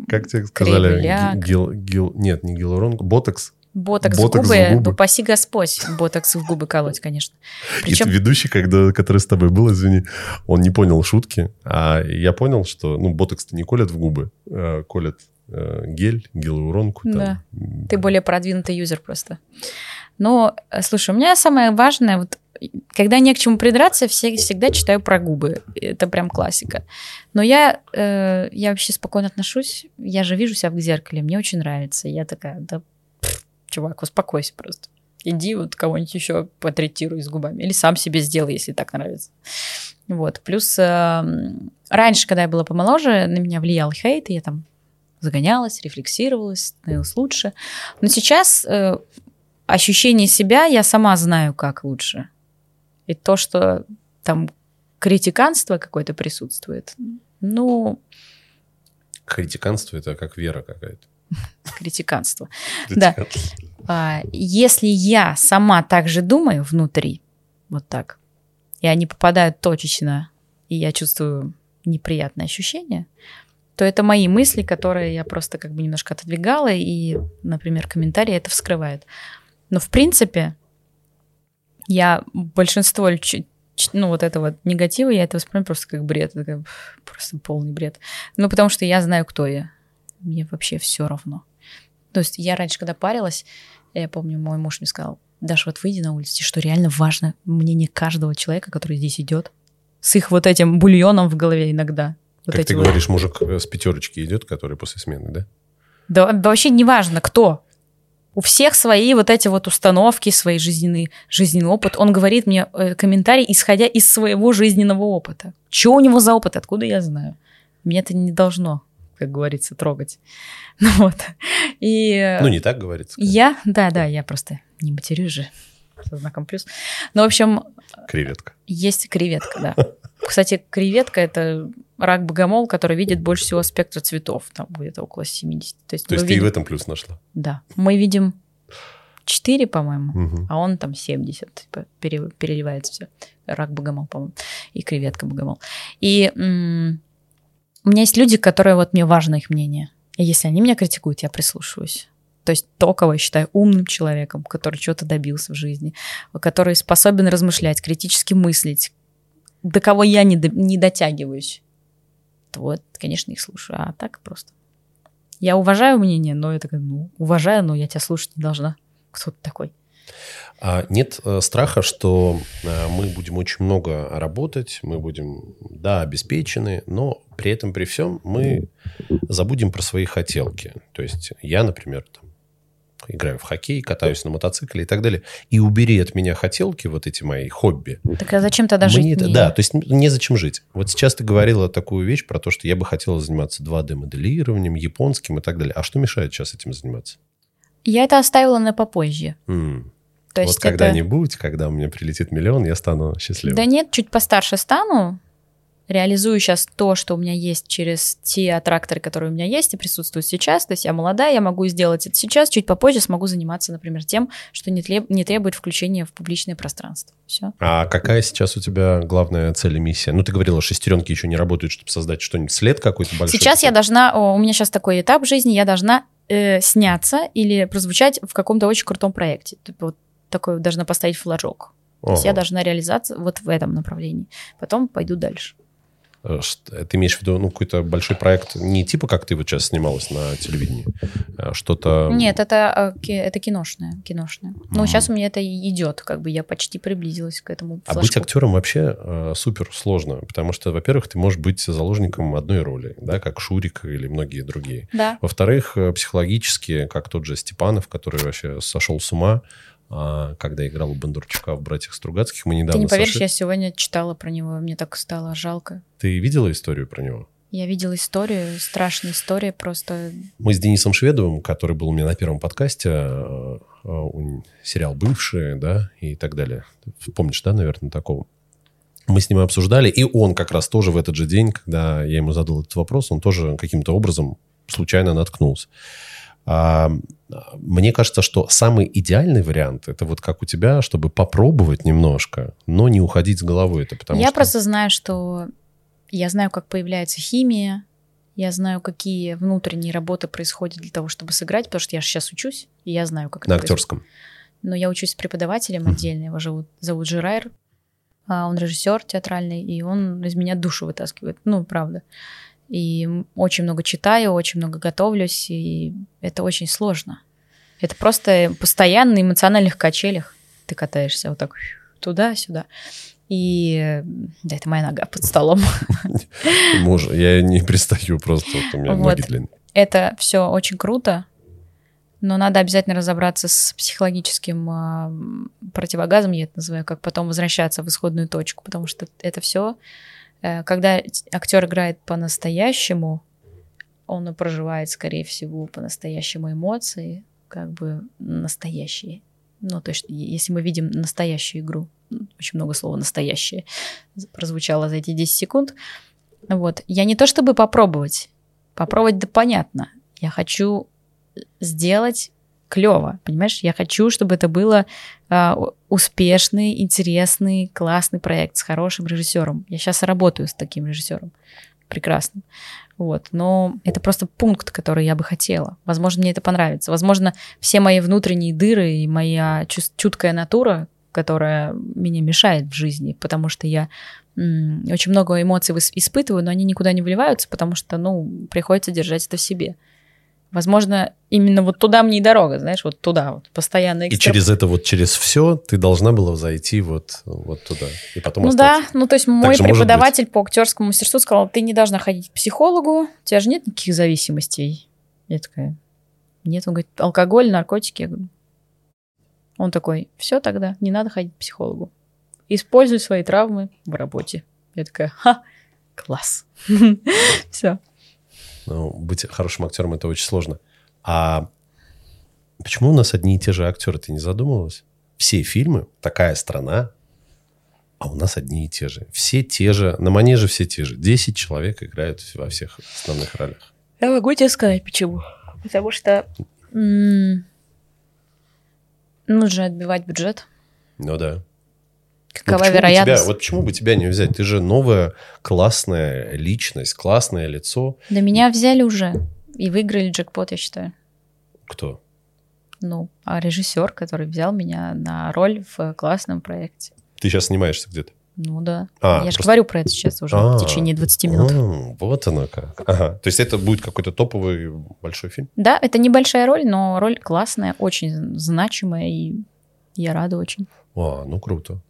Как тебе сказали? Гил, гил, нет, не гиалуронку, ботокс. Ботокс, Ботокс в в губы, губы. упаси Господь, ботокс в губы колоть, конечно. Причем, И ведущий, когда, который с тобой был, извини, он не понял шутки, а я понял, что, ну, ботокс-то не колят в губы, а колят э, гель, гиалуронку. там. Да. ты более продвинутый юзер просто. Но, э, слушай, у меня самое важное, вот, когда не к чему придраться, все, всегда читаю про губы. Это прям классика. Но я, э, я вообще спокойно отношусь. Я же вижу себя в зеркале, мне очень нравится. Я такая, да, пф, чувак, успокойся просто. Иди вот кого-нибудь еще потретируй с губами. Или сам себе сделай, если так нравится. Вот. Плюс э, раньше, когда я была помоложе, на меня влиял хейт, и я там загонялась, рефлексировалась, становилась лучше. Но сейчас э, ощущение себя я сама знаю, как лучше. И то, что там критиканство какое-то присутствует, ну, Критиканство – это как вера какая-то. критиканство. Да. А, если я сама так же думаю внутри, вот так, и они попадают точечно, и я чувствую неприятное ощущение, то это мои мысли, которые я просто как бы немножко отодвигала, и, например, комментарии это вскрывает. Но в принципе я большинство ну, вот этого негатива, я это воспринимаю просто как бред. Это просто полный бред. Ну, потому что я знаю, кто я. Мне вообще все равно. То есть я раньше, когда парилась, я помню, мой муж мне сказал, Даша, вот выйди на улицу, что реально важно мнение каждого человека, который здесь идет, с их вот этим бульоном в голове иногда. Вот Как ты вот- говоришь, мужик э, с пятерочки идет, который после смены, да? Да да вообще не важно, кто. У всех свои вот эти вот установки, свои жизненный, жизненный опыт. Он говорит мне э, комментарий, исходя из своего жизненного опыта. Что у него за опыт, откуда я знаю? Меня это не должно, как говорится, трогать. Ну вот. И э, Ну, не так говорится. я, да, да, я просто не матерюсь же со знаком плюс. Ну, в общем, Креветка. есть креветка, да. Кстати, креветка – это рак-богомол, который видит больше всего спектра цветов, там где-то около 70. То есть, То есть ты и видим- в этом плюс нашла? Да. Мы видим 4, по-моему, Мгм. а он там 70. Типа, пере- переливается все. Рак-богомол, по-моему, и креветка-богомол. И м, у меня есть люди, которые вот мне важно их мнение. И если они меня критикуют, я прислушиваюсь. То есть то, кого я считаю умным человеком, который чего-то добился в жизни, который способен размышлять, критически мыслить, до кого я не, до- не дотягиваюсь, то вот, конечно, их слушаю. А так просто. Я уважаю мнение, но я такая, ну, уважаю, но я тебя слушать не должна. Кто ты такой? А нет э, страха, что э, мы будем очень много работать, мы будем, да, обеспечены, но при этом, при всем, мы забудем про свои хотелки. То есть я, например, там, играю в хоккей, катаюсь на мотоцикле и так далее. И убери от меня хотелки, вот эти мои хобби. Так а зачем тогда Мне жить? это- не- да, то есть незачем жить. Вот сейчас ты говорила такую вещь про то, что я бы хотела заниматься 2D-моделированием, японским и так далее. А что мешает сейчас этим заниматься? Я это оставила на попозже. М, То вот есть это- когда-нибудь, когда у меня прилетит миллион, я стану счастливым. Да нет, чуть постарше стану. Реализую сейчас то, что у меня есть через те аттракторы, которые у меня есть и присутствуют сейчас. То есть я молодая, я могу сделать это сейчас, чуть попозже смогу заниматься, например, тем, что не, тле- не требует включения в публичное пространство. Все. А какая сейчас у тебя главная цель и миссия? Ну, ты говорила, шестеренки еще не работают, чтобы создать что-нибудь, след какой-то большой. Сейчас я должна, о, у меня сейчас такой этап жизни, я должна э, сняться или прозвучать в каком-то очень крутом проекте. Типа вот такой должна поставить флажок. То есть я должна реализация вот в этом направлении. Потом пойду дальше. Э, Ты имеешь в виду ну, какой-то большой проект, не типа как ты вот сейчас снималась на телевидении, а что-то... Нет, это, ки- это киношное. киношное. Ну, Мгм. сейчас у меня это идет, как бы я почти приблизилась к этому А быть флажку. актером вообще э, супер сложно, потому что, во-первых, ты можешь быть заложником одной роли, да, как Шурик или многие другие. Да. Во-вторых, э, психологически, как тот же Степанов, который вообще сошел с ума, а, когда играл у Бондарчука в «Братьях Стругацких», мы недавно Ты не поверишь, сошли- я сегодня читала про него, мне так стало жалко. Ты видела историю про него? Я видела историю, страшная история, просто... Мы с Денисом Шведовым, который был у меня на первом подкасте, э, э, сериал «Бывшие», да, и так далее. Помнишь, да, наверное, такого? Мы с ним обсуждали, и он как раз тоже в этот же день, когда я ему задал этот вопрос, он тоже каким-то образом случайно наткнулся. А, мне кажется, что самый идеальный вариант это вот как у тебя, чтобы попробовать немножко, но не уходить с головой. Это потому я что... просто знаю, что... Я знаю, как появляется химия, я знаю, какие внутренние работы происходят для того, чтобы сыграть, потому что я же сейчас учусь, и я знаю, как на это происходит. актерском. Но я учусь с преподавателем Мгм. отдельно, его зовут, зовут Жирайр. А, Он режиссер театральный, и он из меня душу вытаскивает. Ну, правда. И очень много читаю, очень много готовлюсь, и это очень сложно. Это просто постоянно на эмоциональных качелях ты катаешься вот так туда-сюда. И э, да, это моя нога под столом. Муж, я не пристаю просто, вот у меня Вот. ноги длинные. Это все очень круто, но надо обязательно разобраться с психологическим а, противогазом, я это называю, как потом возвращаться в исходную точку, потому что это все, когда актер играет по-настоящему, он проживает, скорее всего, по-настоящему эмоции, как бы настоящие. Ну, то есть, если мы видим настоящую игру, очень много слова «настоящее» прозвучало за эти 10 секунд, вот. Я не то чтобы попробовать, попробовать да понятно. Я хочу сделать клево, понимаешь? Я хочу, чтобы это было у- успешный, интересный, классный проект с хорошим режиссером. Я сейчас работаю с таким режиссером, прекрасным. Вот. Но это просто пункт, который я бы хотела. Возможно, мне это понравится. Возможно, все мои внутренние дыры и моя чуткая натура, которая меня мешает в жизни, потому что я очень много эмоций испытываю, но они никуда не вливаются, потому что, ну, приходится держать это в себе. Возможно, именно вот туда мне и дорога, знаешь, вот туда вот, постоянно И через это вот, через все ты должна была зайти вот, вот туда. И потом Ну остаться. да, ну то есть мой преподаватель по актерскому мастерству сказал, ты не должна ходить к психологу, у тебя же нет никаких зависимостей. Я такая, нет, он говорит, алкоголь, наркотики. Я говорю, он такой, все тогда, не надо ходить к психологу. Используй свои травмы в работе. Я такая, ха, класс. Все. Ну, быть хорошим актером это очень сложно. А почему у нас одни и те же актеры? Ты не задумывалась? Все фильмы, такая страна, а у нас одни и те же. Все те же, на манеже все те же. Десять человек играют во всех основных ролях. Я могу тебе сказать, почему. Потому что м, нужно отбивать бюджет. Ну да. Ну, Какова бы вероятность? тебя- вот почему бы тебя не взять? Ты же новая классная личность, классное лицо. Да меня взяли уже и выиграли джекпот, я считаю. Кто? Ну, а режиссер, который взял меня на роль в классном проекте. Ты сейчас снимаешься где-то? Ну да. А, я же просто- говорю про это сейчас уже А, в течение 20 минут. м, вот оно как. Ага. То есть это будет какой-то топовый большой фильм? Да, это небольшая роль, но роль классная, очень значимая, и я рада очень. А, ну круто.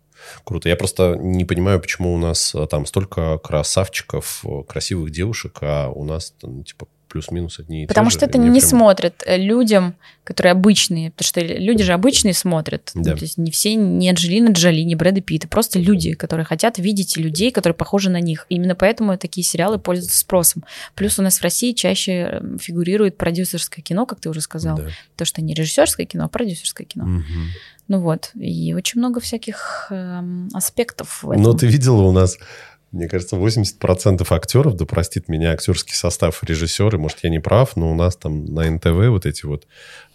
Круто. Я просто не понимаю, почему у нас а, там столько красавчиков, э, красивых девушек, а у нас, там, типа, плюс-минус одни и Потому те что же, это не прям- смотрят э, людям, которые обычные. Потому что люди же обычные смотрят. Да. Ну, То есть не все, не Анджелина Джоли, не Брэда Питта. Просто люди, которые хотят видеть людей, которые похожи на них. Именно поэтому такие сериалы пользуются спросом. Плюс у нас в России чаще э, фигурирует продюсерское кино, как ты уже сказал. Да. То, что не режиссерское кино, а продюсерское кино. Мгм. Ну вот. И очень много всяких эм, аспектов в этом. Но ты видела у нас, мне кажется, 80% актеров, да простит меня актерский состав, режиссеры, может, я не прав, но у нас там на НТВ вот эти вот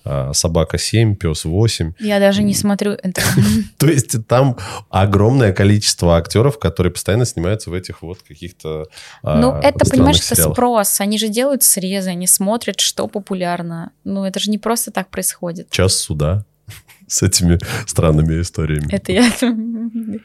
а, «Собака 7», «Пес 8». Я даже не смотрю это. То есть там огромное количество актеров, которые постоянно снимаются в этих вот каких-то а, Ну, это, понимаешь, это спрос. Они же делают срезы, они смотрят, что популярно. Ну, это же не просто так происходит. Час суда с этими странными историями. Это я...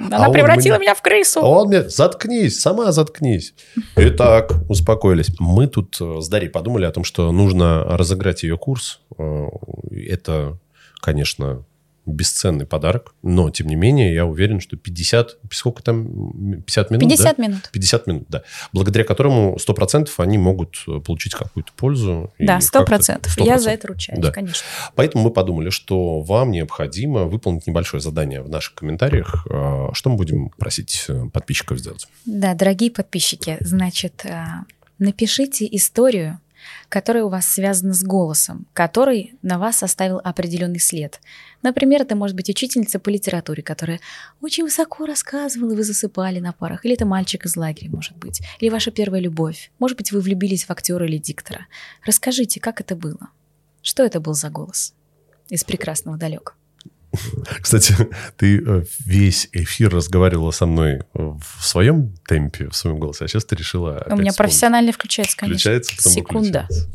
Она он превратила мне- меня в крысу. А он мне, заткнись, сама заткнись. Итак, успокоились. Мы тут э, с Дарьей подумали о том, что нужно разыграть ее курс. Э, Это, конечно, бесценный подарок, но, тем не менее, я уверен, что 50, сколько там, м, 50 минут, 50 да? минут. 50 минут, да. Благодаря которому 100% они могут э, получить какую-то пользу. Да, сто как-то- процентов. Я за 100%. это ручаюсь, Да. конечно. Поэтому мы подумали, что вам необходимо выполнить небольшое задание в наших комментариях. Э, Что мы будем просить э, подписчиков сделать? Да, дорогие подписчики, значит, напишите историю, которая у вас связана с голосом, который на вас оставил определенный след. Например, это может быть учительница по литературе, которая очень высоко рассказывала, и вы засыпали на парах. Или это мальчик из лагеря, может быть. Или ваша первая любовь. Может быть, вы влюбились в актера или диктора. Расскажите, как это было? Что это был за голос из прекрасного далека? Кстати, ты э, весь эфир разговаривала со мной в своем темпе, в своем голосе, а сейчас ты решила У меня профессионально включается, конечно. Включается, потом Секунда. выключается.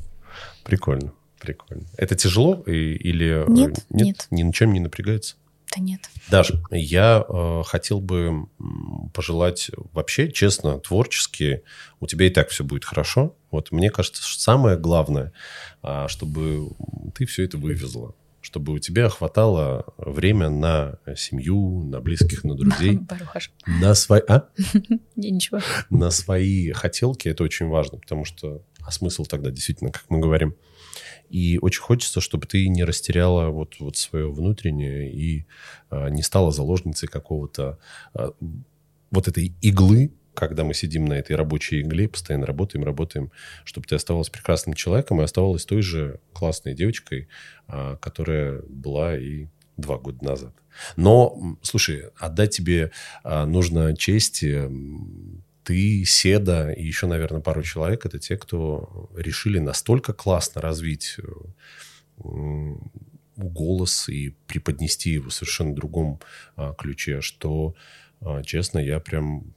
Прикольно, прикольно. Это тяжело или... э, Нет, нет. Ни на чем не напрягается? Да нет. Даже я э, хотел бы пожелать вообще, честно, творчески, у тебя и так все будет хорошо. Вот мне кажется, что самое главное, а, чтобы ты все это вывезла, чтобы у тебя хватало время на семью, на близких, на друзей, Барухаш. на свои, а? Не, ничего. на свои хотелки. Это очень важно, потому что а смысл тогда действительно, как мы говорим. И очень хочется, чтобы ты не растеряла вот, вот свое внутреннее и а, не стала заложницей какого-то а, вот этой иглы, когда мы сидим на этой рабочей игле, постоянно работаем, работаем, чтобы ты оставалась прекрасным человеком и оставалась той же классной девочкой, а, которая была и два года назад. Но, слушай, отдать тебе а, нужно честь. м, Ты, Седа и еще, наверное, пару человек, это те, кто решили настолько классно развить э, голос и преподнести его в совершенно другом а, ключе, что, честно, я прям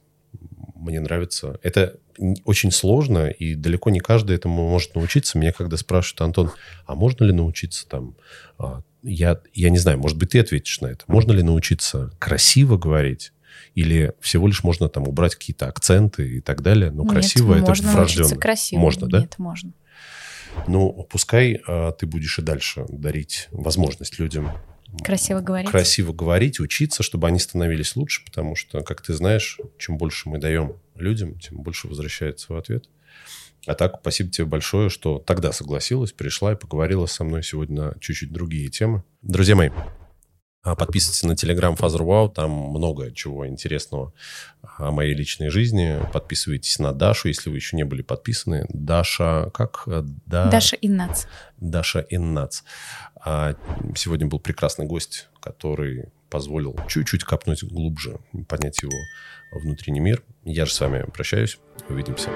мне нравится. Это очень сложно, и далеко не каждый этому может научиться. Меня когда спрашивают, Антон, а можно ли научиться там... а, Я, я не знаю, может быть, ты ответишь на это. Можно ли научиться красиво говорить? Или всего лишь можно там убрать какие-то акценты и так далее? Но Нет, красиво это можно врожденно. красиво. Можно, да? Нет, можно. Ну, пускай а, ты будешь и дальше дарить возможность людям Красиво говорить. красиво говорить, учиться, чтобы они становились лучше, потому что, как ты знаешь, чем больше мы даем людям, тем больше возвращается в ответ. А так, спасибо тебе большое, что тогда согласилась, пришла и поговорила со мной сегодня на чуть-чуть другие темы. Друзья мои, а, подписывайтесь на телеграм Father Wow, там много чего интересного о моей личной жизни. Подписывайтесь на Дашу, если вы еще не были подписаны. Даша, как? Э, Да... Даша Иннац. Даша Иннац. А сегодня был прекрасный гость, который позволил чуть-чуть копнуть глубже, понять его внутренний мир. Я же с вами прощаюсь. Увидимся.